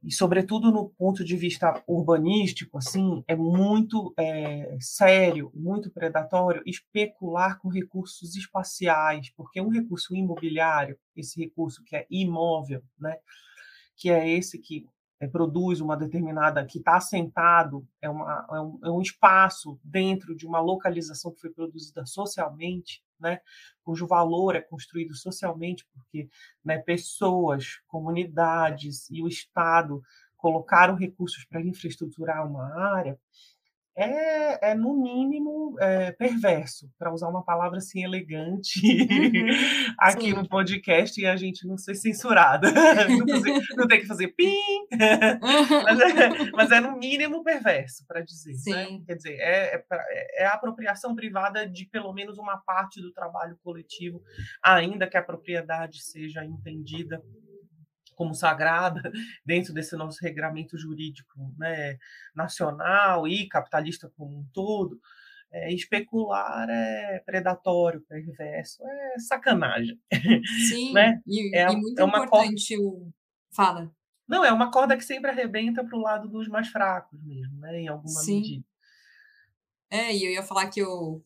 E, sobretudo, no ponto de vista urbanístico, assim, é muito é, sério, muito predatório especular com recursos espaciais, porque um recurso imobiliário, esse recurso que é imóvel, né, que é esse que é, produz uma determinada, que está assentado, é, uma, é, um, é um espaço dentro de uma localização que foi produzida socialmente, né, cujo valor é construído socialmente, porque né, pessoas, comunidades e o Estado colocaram recursos para infraestruturar uma área, é, é no mínimo é, perverso, para usar uma palavra assim elegante uhum, aqui sim. no podcast e a gente não ser censurada, não, fazer, não ter que fazer pim, mas, é, mas, é, no mínimo perverso, para dizer. Né? Quer dizer, é, é, é, a apropriação privada de pelo menos uma parte do trabalho coletivo, ainda que a propriedade seja entendida como sagrada dentro desse nosso regramento jurídico né, nacional e capitalista como um todo, é, especular é predatório, perverso, é sacanagem.
Sim, né? e, é, e muito é uma importante corda... o... Fala.
Não, é uma corda que sempre arrebenta para o lado dos mais fracos mesmo, né, em alguma Sim. medida.
É, e eu ia falar que eu,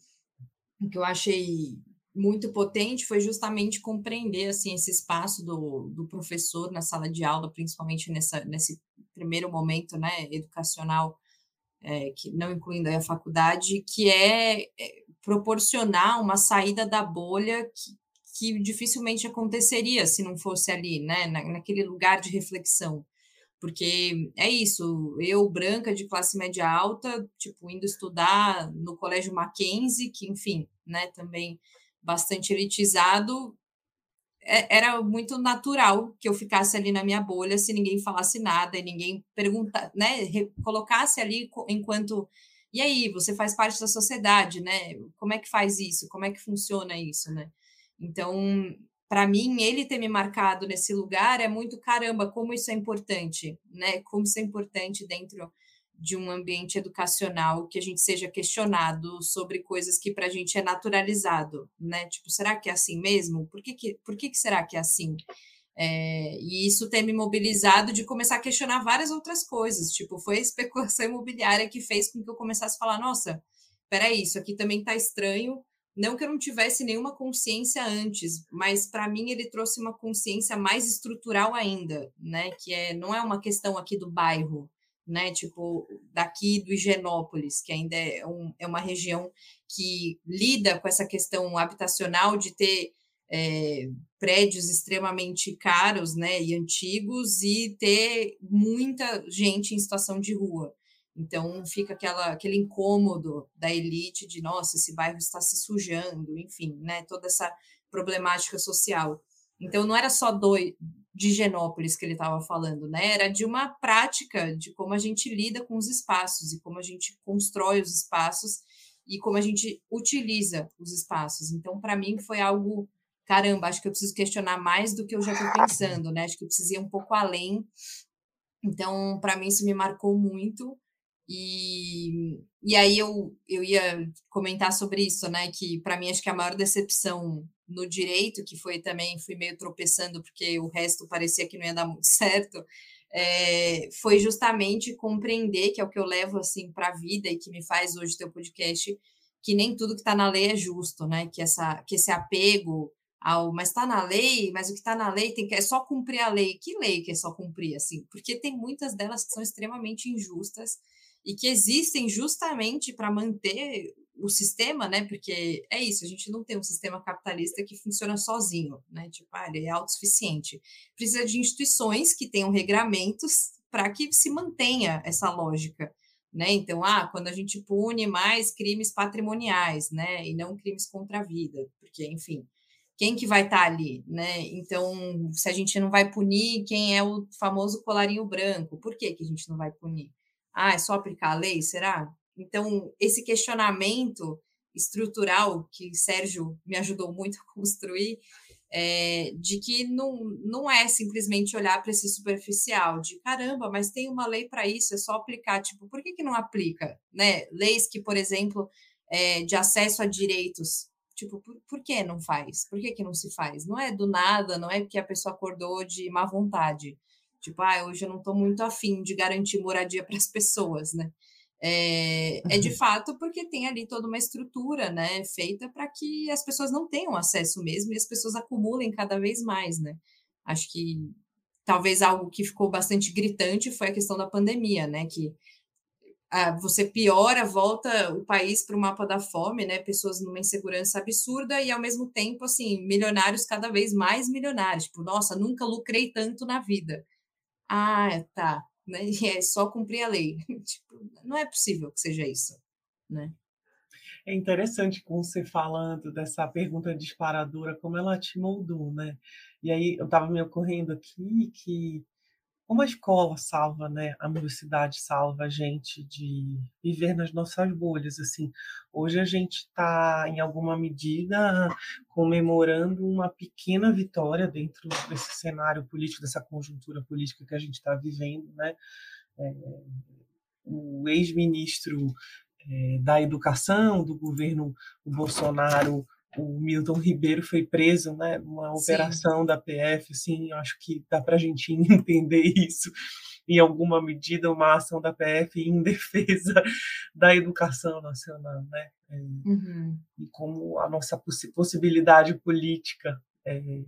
que eu achei muito potente foi justamente compreender assim esse espaço do, do professor na sala de aula, principalmente nessa, nesse primeiro momento né, educacional, é, que não incluindo a faculdade, que é, é, proporcionar uma saída da bolha que, que dificilmente aconteceria se não fosse ali, né, na, naquele lugar de reflexão. Porque é isso, eu, branca de classe média alta, tipo, indo estudar no colégio Mackenzie, que, enfim, né, também bastante elitizado, é, era muito natural que eu ficasse ali na minha bolha se ninguém falasse nada e ninguém perguntar, né, colocasse ali enquanto e aí, você faz parte da sociedade, né? Como é que faz isso? Como é que funciona isso, né? Então, para mim, ele ter me marcado nesse lugar é muito caramba, como isso é importante, né? Como isso é importante dentro de um ambiente educacional que a gente seja questionado sobre coisas que para a gente é naturalizado, né? Tipo, será que é assim mesmo? Por que, que, por que, que será que é assim? É, e isso tem me mobilizado de começar a questionar várias outras coisas. Tipo, foi a especulação imobiliária que fez com que eu começasse a falar: nossa, peraí, isso aqui também está estranho. Não que eu não tivesse nenhuma consciência antes, mas para mim ele trouxe uma consciência mais estrutural ainda, né? Que é, não é uma questão aqui do bairro, né? Tipo, daqui do Higienópolis, que ainda é, um, é uma região que lida com essa questão habitacional de ter é, prédios extremamente caros né, e antigos e ter muita gente em situação de rua. Então fica aquela, aquele incômodo da elite de nossa, esse bairro está se sujando, enfim, né, toda essa problemática social. Então não era só do, de Genópolis que ele estava falando, né? Era de uma prática de como a gente lida com os espaços e como a gente constrói os espaços e como a gente utiliza os espaços. Então, para mim, foi algo, caramba, acho que eu preciso questionar mais do que eu já estou pensando, né? Acho que eu preciso ir um pouco além. Então, para mim, isso me marcou muito. E, e aí eu, eu ia comentar sobre isso, né? Que para mim acho que a maior decepção no direito, que foi também, fui meio tropeçando, porque o resto parecia que não ia dar muito certo, é, foi justamente compreender, que é o que eu levo assim para a vida e que me faz hoje ter o podcast, que nem tudo que está na lei é justo, né? Que, essa, que esse apego ao, mas está na lei, mas o que está na lei tem que é só cumprir a lei. Que lei que é só cumprir, assim? Porque tem muitas delas que são extremamente injustas e que existem justamente para manter o sistema, né? Porque é isso, a gente não tem um sistema capitalista que funciona sozinho, né? Tipo, ah, ele é autossuficiente. Precisa de instituições que tenham regramentos para que se mantenha essa lógica, né? Então, ah, quando a gente pune mais crimes patrimoniais, né? E não crimes contra a vida, porque, enfim, quem que vai estar tá ali, né? Então, se a gente não vai punir quem é o famoso colarinho branco, por que, que a gente não vai punir? Ah, é só aplicar a lei, será? Então, esse questionamento estrutural que Sérgio me ajudou muito a construir, é, de que não, não é simplesmente olhar para esse superficial, de caramba, mas tem uma lei para isso, é só aplicar. Tipo, por que, que não aplica? Né? Leis que, por exemplo, é, de acesso a direitos. Tipo, por, por que não faz? Por que, que não se faz? Não é do nada, não é porque a pessoa acordou de má vontade. Tipo, ah, hoje eu não estou muito afim de garantir moradia para as pessoas, né? É, é, de uhum. fato porque tem ali toda uma estrutura né, feita para que as pessoas não tenham acesso mesmo e as pessoas acumulem cada vez mais. Né? Acho que talvez algo que ficou bastante gritante foi a questão da pandemia, né? Que ah, você piora, volta o país para o mapa da fome, né? Pessoas numa insegurança absurda e ao mesmo tempo, assim, milionários cada vez mais milionários. Tipo, nossa, nunca lucrei tanto na vida. Ah, tá né? E é só cumprir a lei. tipo, não é possível que seja isso, né?
É interessante com você falando dessa pergunta disparadora, como ela te moldou, né? E aí eu estava me ocorrendo aqui que como a escola salva, né, a universidade salva a gente de viver nas nossas bolhas, assim. Hoje a gente está, em alguma medida, comemorando uma pequena vitória dentro desse cenário político, dessa conjuntura política que a gente está vivendo, né? É, o ex-ministro é, da Educação do governo Bolsonaro o Milton Ribeiro foi preso, né, numa operação Sim. da PF, assim, acho que dá para a gente entender isso em alguma medida, uma ação da PF em defesa da educação nacional, né, é, uhum. e como a nossa possibilidade política é,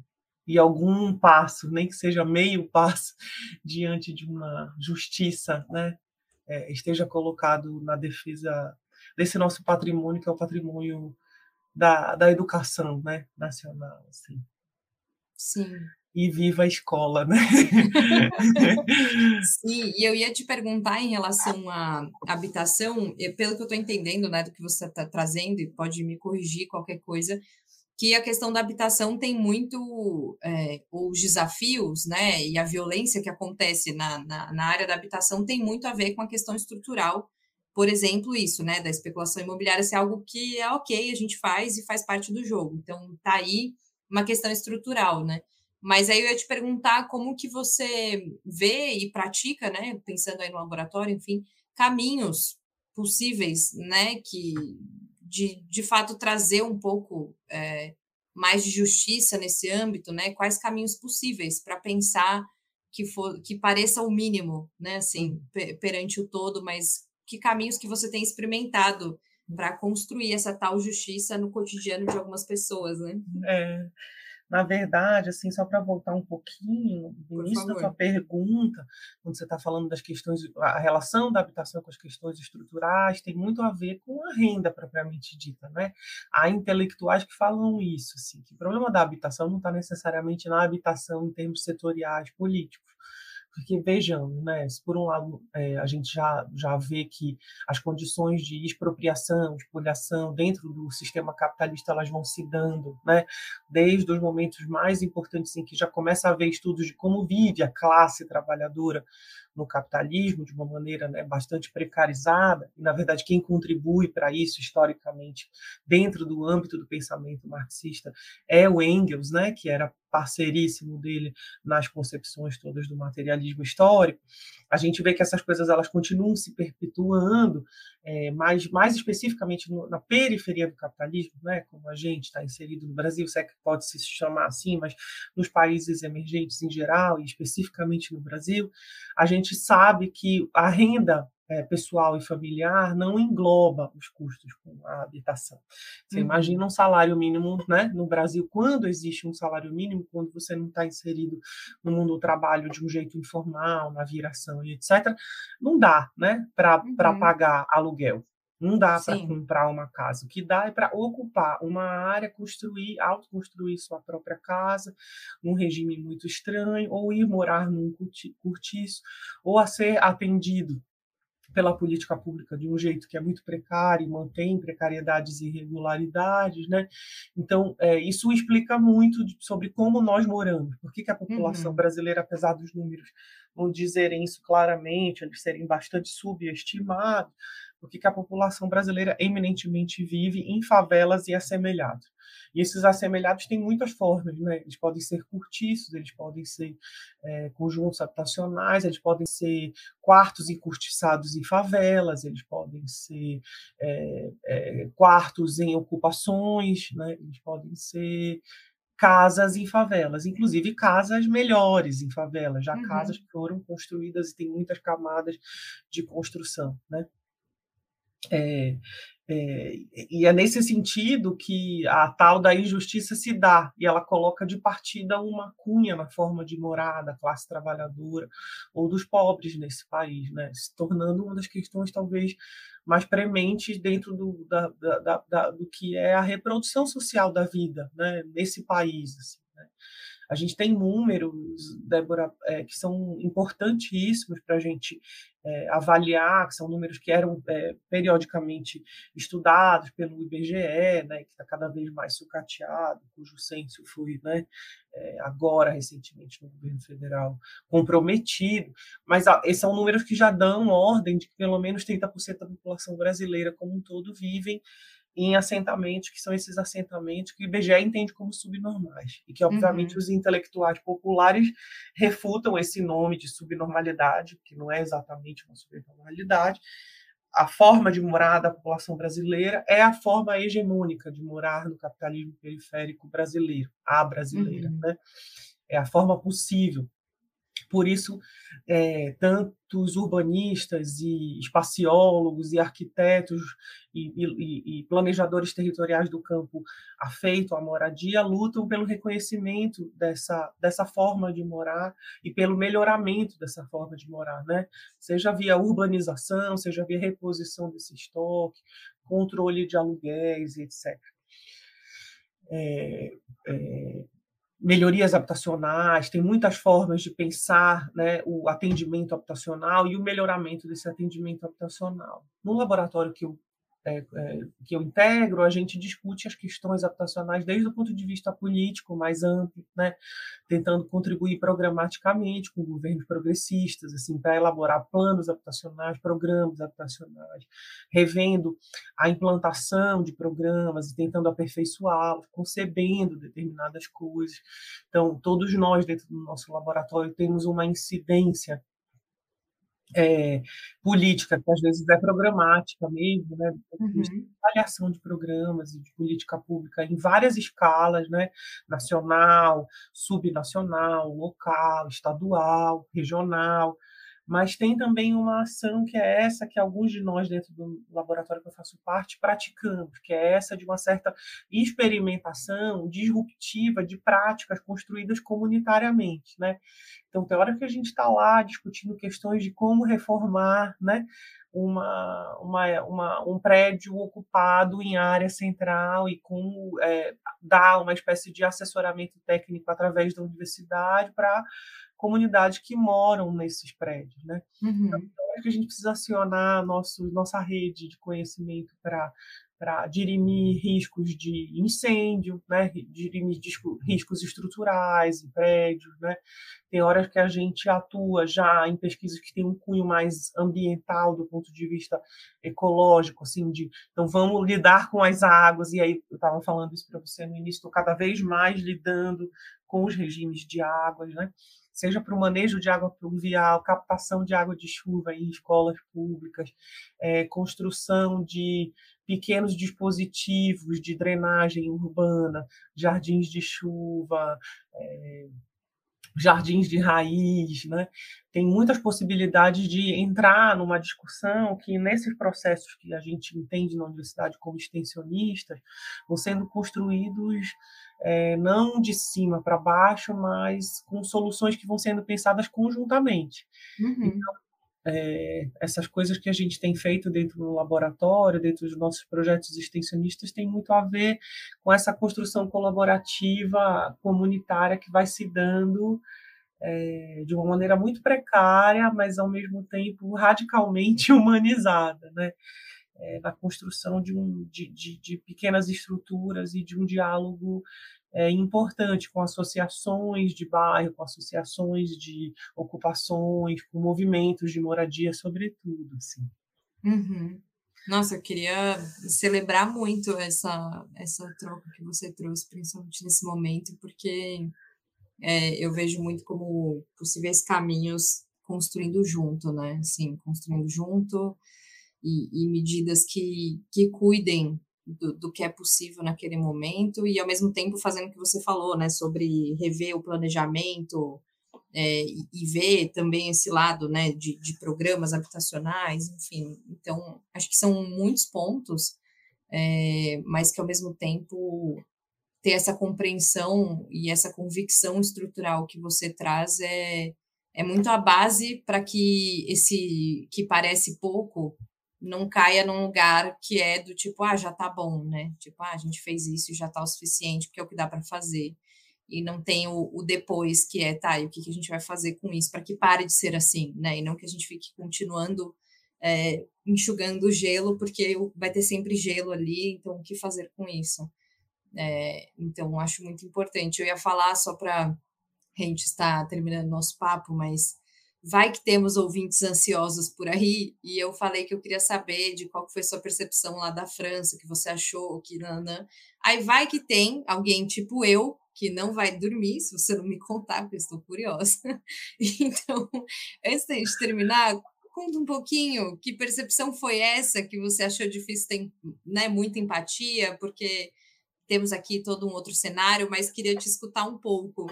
e algum passo, nem que seja meio passo, diante de uma justiça, né, é, esteja colocado na defesa desse nosso patrimônio, que é o patrimônio da, da educação né, nacional. Assim.
Sim.
E viva a escola, né?
Sim, e eu ia te perguntar em relação à habitação, pelo que eu estou entendendo, né, do que você está trazendo, e pode me corrigir qualquer coisa, que a questão da habitação tem muito, é, os desafios, né, e a violência que acontece na, na, na área da habitação tem muito a ver com a questão estrutural por exemplo, isso, né, da especulação imobiliária ser algo que é ok, a gente faz e faz parte do jogo. Então, tá aí uma questão estrutural, né? Mas aí eu ia te perguntar como que você vê e pratica, né, pensando aí no laboratório, enfim, caminhos possíveis, né, que de, de fato trazer um pouco é, mais de justiça nesse âmbito, né? Quais caminhos possíveis para pensar que for que pareça o mínimo, né, assim, perante o todo, mas que caminhos que você tem experimentado para construir essa tal justiça no cotidiano de algumas pessoas, né?
É, na verdade, assim, só para voltar um pouquinho, no início da sua pergunta, quando você está falando das questões, a relação da habitação com as questões estruturais tem muito a ver com a renda propriamente dita, né? Há intelectuais que falam isso, assim, que o problema da habitação não está necessariamente na habitação em termos setoriais políticos, porque vejamos, né, se por um lado é, a gente já, já vê que as condições de expropriação, de espoliação dentro do sistema capitalista elas vão se dando, né, desde os momentos mais importantes em que já começa a haver estudos de como vive a classe trabalhadora no capitalismo de uma maneira né, bastante precarizada, e na verdade quem contribui para isso historicamente dentro do âmbito do pensamento marxista é o Engels, né, que era parceiríssimo dele nas concepções todas do materialismo histórico, a gente vê que essas coisas elas continuam se perpetuando, é, mais, especificamente no, na periferia do capitalismo, né, como a gente está inserido no Brasil, se é que pode se chamar assim, mas nos países emergentes em geral, e especificamente no Brasil, a gente sabe que a renda é, pessoal e familiar não engloba os custos com a habitação. Você uhum. imagina um salário mínimo né, no Brasil, quando existe um salário mínimo, quando você não está inserido no mundo do trabalho de um jeito informal, na viração e etc., não dá né, para uhum. pagar aluguel. Não dá para comprar uma casa. O que dá é para ocupar uma área, construir, autoconstruir sua própria casa, num regime muito estranho, ou ir morar num cortiço, ou a ser atendido pela política pública de um jeito que é muito precário, mantém precariedades e irregularidades, né? Então, é, isso explica muito de, sobre como nós moramos, por que, que a população uhum. brasileira, apesar dos números não dizerem isso claramente, eles serem bastante subestimados, que, que a população brasileira eminentemente vive em favelas e assemelhados. E esses assemelhados têm muitas formas, né? Eles podem ser cortiços, eles podem ser é, conjuntos habitacionais, eles podem ser quartos encurtiçados em favelas, eles podem ser é, é, quartos em ocupações, né? Eles podem ser casas em favelas, inclusive casas melhores em favelas, já uhum. casas que foram construídas e tem muitas camadas de construção, né? É, é, e é nesse sentido que a tal da injustiça se dá, e ela coloca de partida uma cunha na forma de morar da classe trabalhadora ou dos pobres nesse país, né? se tornando uma das questões talvez mais prementes dentro do, da, da, da, do que é a reprodução social da vida né? nesse país. Assim, né? A gente tem números, Débora, é, que são importantíssimos para a gente é, avaliar, que são números que eram é, periodicamente estudados pelo IBGE, né, que está cada vez mais sucateado, cujo censo foi né, é, agora, recentemente, no governo federal, comprometido. Mas ah, esses são números que já dão ordem de que pelo menos 30% da população brasileira como um todo vivem em assentamentos, que são esses assentamentos que o IBGE entende como subnormais, e que, obviamente, uhum. os intelectuais populares refutam esse nome de subnormalidade, que não é exatamente uma subnormalidade. A forma de morar da população brasileira é a forma hegemônica de morar no capitalismo periférico brasileiro, a brasileira, uhum. né? É a forma possível por isso, é, tantos urbanistas e espaciólogos e arquitetos e, e, e, planejadores territoriais do campo afeito à moradia lutam pelo reconhecimento dessa, dessa forma de morar e pelo melhoramento dessa forma de morar, né? seja via urbanização, seja via reposição desse estoque, controle de aluguéis, etc. É, é, melhorias habitacionais, tem muitas formas de pensar né, o atendimento habitacional e o melhoramento desse atendimento habitacional. No laboratório que eu é, é, que eu integro, a gente discute as questões habitacionais desde o ponto de vista político mais amplo, né, tentando contribuir programaticamente com governos progressistas, assim, para elaborar planos habitacionais, programas habitacionais, revendo a implantação de programas e tentando aperfeiçoá-los, concebendo determinadas coisas. Então, todos nós dentro do nosso laboratório temos uma incidência é, política, que às vezes é programática mesmo, né? Uhum. avaliação de programas e de política pública em várias escalas, né? Nacional, subnacional, local, estadual, regional mas tem também uma ação que é essa que alguns de nós dentro do laboratório que eu faço parte praticamos, que é essa de uma certa experimentação disruptiva de práticas construídas comunitariamente, né? Então, tem hora que a gente está lá discutindo questões de como reformar, né? Uma, uma, uma, um prédio ocupado em área central e como é, dar uma espécie de assessoramento técnico através da universidade para comunidades que moram nesses prédios, né? Uhum. Então, é que a gente precisa acionar nosso, nossa rede de conhecimento para para dirimir riscos de incêndio, né, dirimir riscos estruturais em prédios, né. Tem horas que a gente atua já em pesquisas que têm um cunho mais ambiental do ponto de vista ecológico, assim, de então vamos lidar com as águas e aí eu estava falando isso para você no início, estou cada vez mais lidando com os regimes de águas, né seja para o manejo de água pluvial, captação de água de chuva em escolas públicas, é, construção de pequenos dispositivos de drenagem urbana, jardins de chuva, é, jardins de raiz, né? Tem muitas possibilidades de entrar numa discussão que nesses processos que a gente entende na universidade como extensionistas vão sendo construídos é, não de cima para baixo, mas com soluções que vão sendo pensadas conjuntamente. Uhum. Então, é, essas coisas que a gente tem feito dentro do laboratório, dentro dos nossos projetos extensionistas, tem muito a ver com essa construção colaborativa comunitária que vai se dando é, de uma maneira muito precária, mas ao mesmo tempo radicalmente humanizada, né? É, na construção de, um, de, de, de pequenas estruturas e de um diálogo é, importante com associações de bairro, com associações de ocupações, com movimentos de moradia, sobretudo. Assim.
Uhum. Nossa, eu queria celebrar muito essa, essa troca que você trouxe, principalmente nesse momento, porque é, eu vejo muito como possíveis caminhos construindo junto, né? Assim, construindo junto e, e medidas que, que cuidem do, do, que é possível naquele momento e ao mesmo tempo fazendo o que você falou, né, sobre rever o planejamento é, e, ver também esse lado, né, de, de, programas habitacionais, enfim. Então, acho que são muitos pontos, é, mas que ao mesmo tempo ter essa compreensão e essa convicção estrutural que você traz é, é muito a base para que esse que parece pouco não caia num lugar que é do tipo, ah, já tá bom, né? Tipo, ah, a gente fez isso e já tá o suficiente, porque é o que dá para fazer. e não tem o, o, depois, que é, tá, e o que, que a gente vai fazer com isso para que pare de ser assim, né? E não que a gente fique continuando é, enxugando o gelo, porque vai ter sempre gelo ali, então o que fazer com isso? É, então, acho muito importante. Eu ia falar só para a gente estar terminando nosso papo, mas vai que temos ouvintes ansiosos por aí, e eu falei que eu queria saber de qual foi sua percepção lá da França, que você achou, que nanã. Aí vai que tem alguém tipo eu, que não vai dormir se você não me contar, porque eu estou curiosa. Então, antes de terminar, conta um pouquinho que percepção foi essa que você achou difícil ter né, muita empatia, porque temos aqui todo um outro cenário, mas queria te escutar um pouco.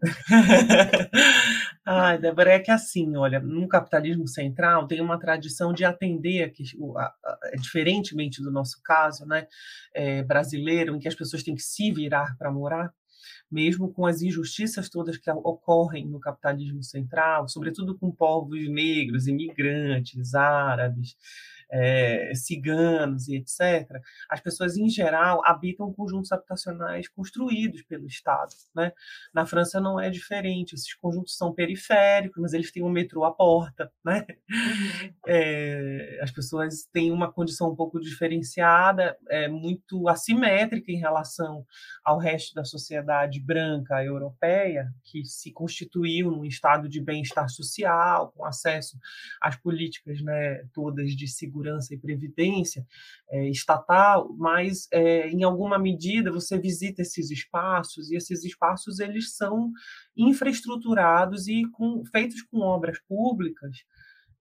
Ai, Débora, é que assim, olha, no capitalismo central tem uma tradição de atender, aqui, a, a, é diferentemente do nosso caso, né, é, brasileiro, em que as pessoas têm que se virar para morar, mesmo com as injustiças todas que ocorrem no capitalismo central, sobretudo com povos negros, imigrantes, árabes, é, ciganos e etc., as pessoas, em geral, habitam conjuntos habitacionais construídos pelo Estado. Né? Na França não é diferente, esses conjuntos são periféricos, mas eles têm um metrô à porta. Né? É, as pessoas têm uma condição um pouco diferenciada, é, muito assimétrica em relação ao resto da sociedade branca europeia, que se constituiu num estado de bem-estar social, com acesso às políticas né, todas de segurança segurança e previdência é, estatal, mas é, em alguma medida você visita esses espaços e esses espaços eles são infraestruturados e com, feitos com obras públicas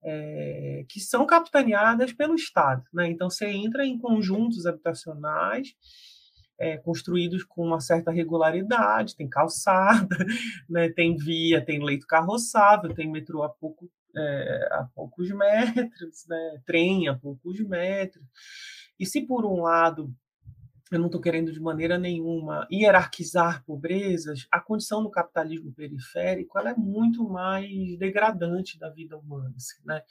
é, que são capitaneadas pelo Estado. Né? Então você entra em conjuntos habitacionais é, construídos com uma certa regularidade, tem calçada, né, tem via, tem leito carroçável, tem metrô a pouco é, a poucos metros, né? trem a poucos metros. E se por um lado eu não estou querendo de maneira nenhuma hierarquizar pobrezas, a condição do capitalismo periférico ela é muito mais degradante da vida humana. Assim, né?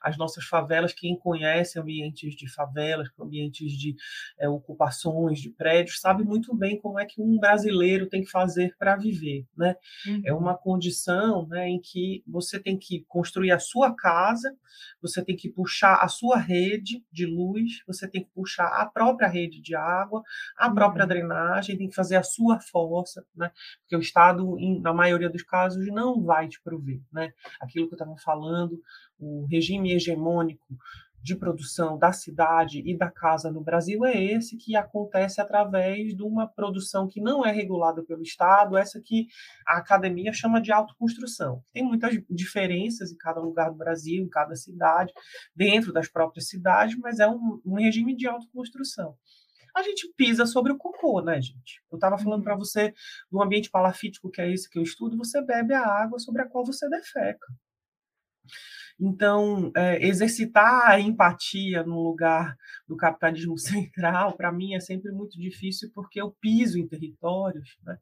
As nossas favelas, quem conhece ambientes de favelas, ambientes de é, ocupações, de prédios, sabe muito bem como é que um brasileiro tem que fazer para viver. Né? Uhum. É uma condição né, em que você tem que construir a sua casa, você tem que puxar a sua rede de luz, você tem que puxar a própria rede de água, a própria uhum. drenagem, tem que fazer a sua força, né? Porque o Estado, na maioria dos casos, não vai te prover, né? Aquilo que eu estava falando, o regime hegemônico de produção da cidade e da casa no Brasil é esse que acontece através de uma produção que não é regulada pelo Estado, essa que a academia chama de autoconstrução. Tem muitas diferenças em cada lugar do Brasil, em cada cidade, dentro das próprias cidades, mas é um, um regime de autoconstrução a gente pisa sobre o cocô, né, gente? Eu estava falando para uhum. você do ambiente palafítico, que é esse que eu estudo, você bebe a água sobre a qual você defeca. Então, é, exercitar a empatia no lugar do capitalismo central, para mim, é sempre muito difícil, porque eu piso em territórios né,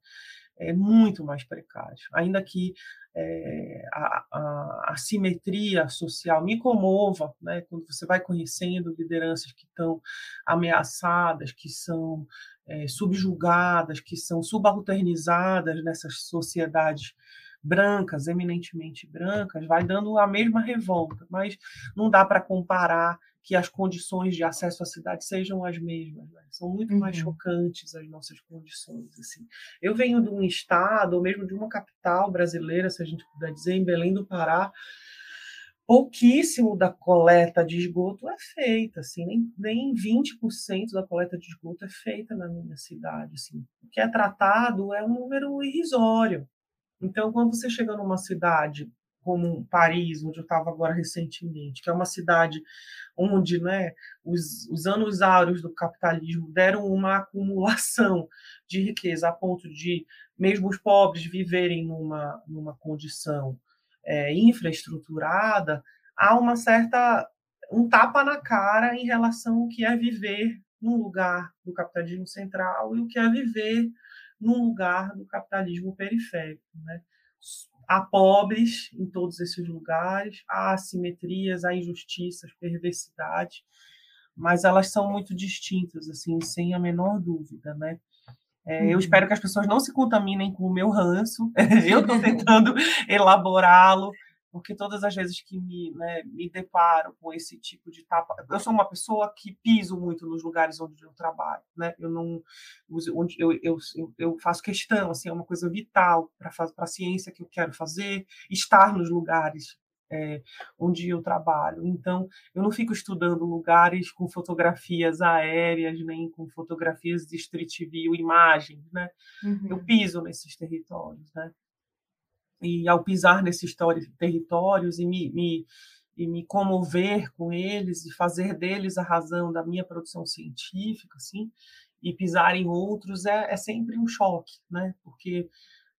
é muito mais precários. Ainda que é, a, a, a, simetria social me comova, né, quando você vai conhecendo lideranças que estão ameaçadas, que são é, subjugadas, que são subalternizadas nessas sociedades brancas, eminentemente brancas, vai dando a mesma revolta, mas não dá para comparar que as condições de acesso à cidade sejam as mesmas. Né? São muito uhum. mais chocantes as nossas condições. Assim. Eu venho de um estado, ou mesmo de uma capital brasileira, se a gente puder dizer, em Belém do Pará, pouquíssimo da coleta de esgoto é feita, assim, nem, nem 20% da coleta de esgoto é feita na minha cidade. Assim. O que é tratado é um número irrisório. Então, quando você chega numa cidade como Paris, onde eu estava agora recentemente, que é uma cidade onde né, os, os anos áureos do capitalismo deram uma acumulação de riqueza a ponto de mesmo os pobres viverem numa, numa condição é, infraestruturada, há uma certa um tapa na cara em relação ao que é viver num lugar do capitalismo central e o que é viver num lugar do capitalismo periférico, né? Há pobres em todos esses lugares, há assimetrias, há injustiças, perversidades, mas elas são muito distintas, assim, sem a menor dúvida, né? É, uhum. Eu espero que as pessoas não se contaminem com o meu ranço. eu estou tentando elaborá-lo, porque todas as vezes que me, né, me deparo com esse tipo de tapa, eu sou uma pessoa que piso muito nos lugares onde eu trabalho, né? Eu não, onde eu, eu, eu faço questão, assim, é uma coisa vital para a ciência que eu quero fazer, estar nos lugares é, onde eu trabalho. Então, eu não fico estudando lugares com fotografias aéreas, nem com fotografias de street view, imagens, né? Uhum. Eu piso nesses territórios, né? E ao pisar nesses territórios e me, me, e me comover com eles e fazer deles a razão da minha produção científica, assim, e pisar em outros é, é sempre um choque, né? Porque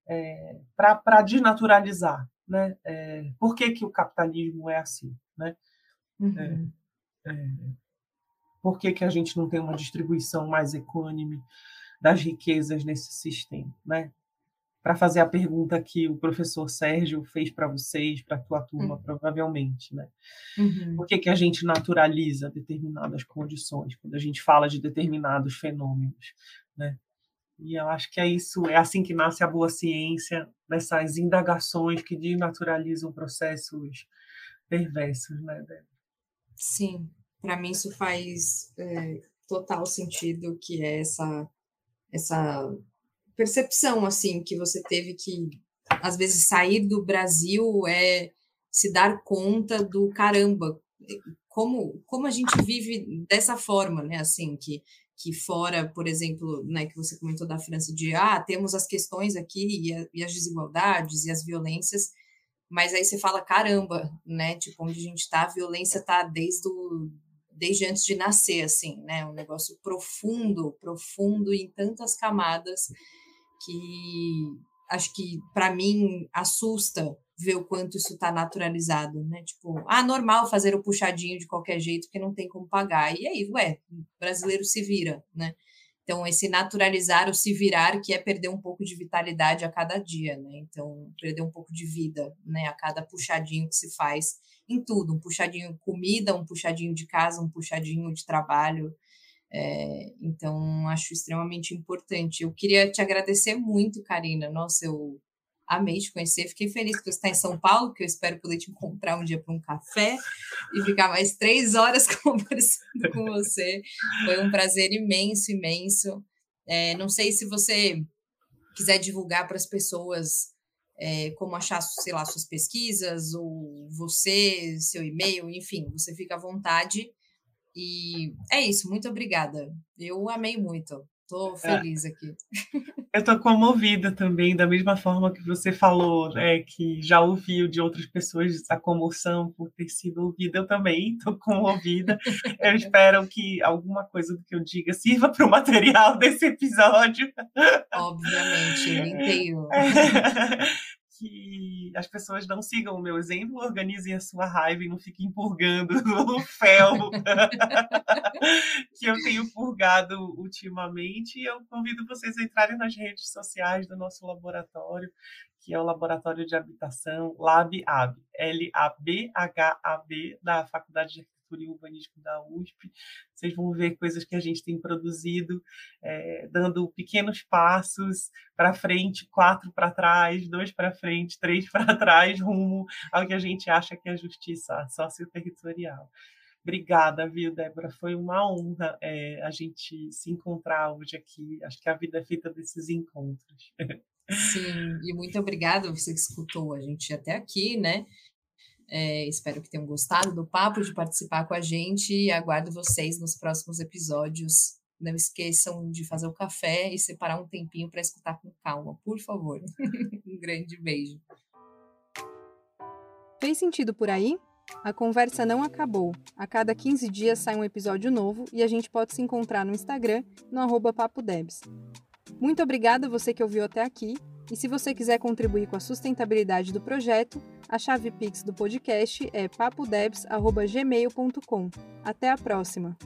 é, para desnaturalizar, né? É, por que, que o capitalismo é assim, né? Uhum. É, é, por que, que a gente não tem uma distribuição mais econômica das riquezas nesse sistema, né? Para fazer a pergunta que o professor Sérgio fez para vocês, para a tua turma, uhum. provavelmente, né? Uhum. Por que, que a gente naturaliza determinadas condições quando a gente fala de determinados fenômenos, né? E eu acho que é isso, é assim que nasce a boa ciência, nessas indagações que desnaturalizam processos perversos, né, Débora?
Sim, para mim isso faz é, total sentido, que é essa, essa percepção, assim, que você teve que, às vezes, sair do Brasil é se dar conta do caramba, como, como a gente vive dessa forma, né, assim, que que fora, por exemplo, né, que você comentou da França, de ah, temos as questões aqui e, a, e, as desigualdades e as violências, mas aí você fala, caramba, né, tipo, onde a gente está, a violência está desde, o, desde antes de nascer, assim, né, um negócio profundo, profundo em tantas camadas que acho que, para mim, assusta ver o quanto isso está naturalizado, né? Tipo, ah, normal fazer o puxadinho de qualquer jeito, porque não tem como pagar. E aí, ué, brasileiro se vira, né? Então, esse naturalizar o se virar, que é perder um pouco de vitalidade a cada dia, né? Então, perder um pouco de vida, né? A cada puxadinho que se faz em tudo. Um puxadinho comida, um puxadinho de casa, um puxadinho de trabalho. É, então, acho extremamente importante. Eu queria te agradecer muito, Karina. Nossa, eu amei te conhecer. Fiquei feliz que você está em São Paulo, que eu espero poder te encontrar um dia para um café e ficar mais três horas conversando com você. Foi um prazer imenso, imenso. É, não sei se você quiser divulgar para as pessoas é, como achar, sei lá, suas pesquisas, ou você, seu e-mail, enfim, você fica à vontade. E é isso, muito obrigada. Eu amei muito. Estou é. feliz aqui.
Eu estou comovida também, da mesma forma que você falou, né, que já ouviu de outras pessoas a comoção por ter sido ouvida. Eu também estou comovida. Eu espero que alguma coisa do que eu diga sirva para o material desse episódio.
Obviamente, inteiro.
que as pessoas não sigam o meu exemplo, organizem a sua raiva e não fiquem purgando o fel que eu tenho purgado ultimamente. E eu convido vocês a entrarem nas redes sociais do nosso laboratório, que é o Laboratório de Habitação LabHab, L-A-B-H-A-B, da Faculdade de Arquitetura e Urbanismo da USP. Vocês vão ver coisas que a gente tem produzido, é, dando pequenos passos para frente, quatro para trás, dois para frente, três para trás, rumo ao que a gente acha que é justiça socioterritorial. Obrigada, viu, Débora? Foi uma honra é, a gente se encontrar hoje aqui. Acho que a vida é feita desses encontros.
Sim, e muito obrigada você que escutou a gente até aqui, né? É, espero que tenham gostado do papo, de participar com a gente e aguardo vocês nos próximos episódios. Não esqueçam de fazer o café e separar um tempinho para escutar com calma, por favor. um grande beijo.
Fez sentido por aí? A conversa não acabou. A cada 15 dias sai um episódio novo e a gente pode se encontrar no Instagram, no arroba papodebs. Muito obrigada você que ouviu até aqui e se você quiser contribuir com a sustentabilidade do projeto, a chave Pix do podcast é papodebs.gmail.com. Até a próxima!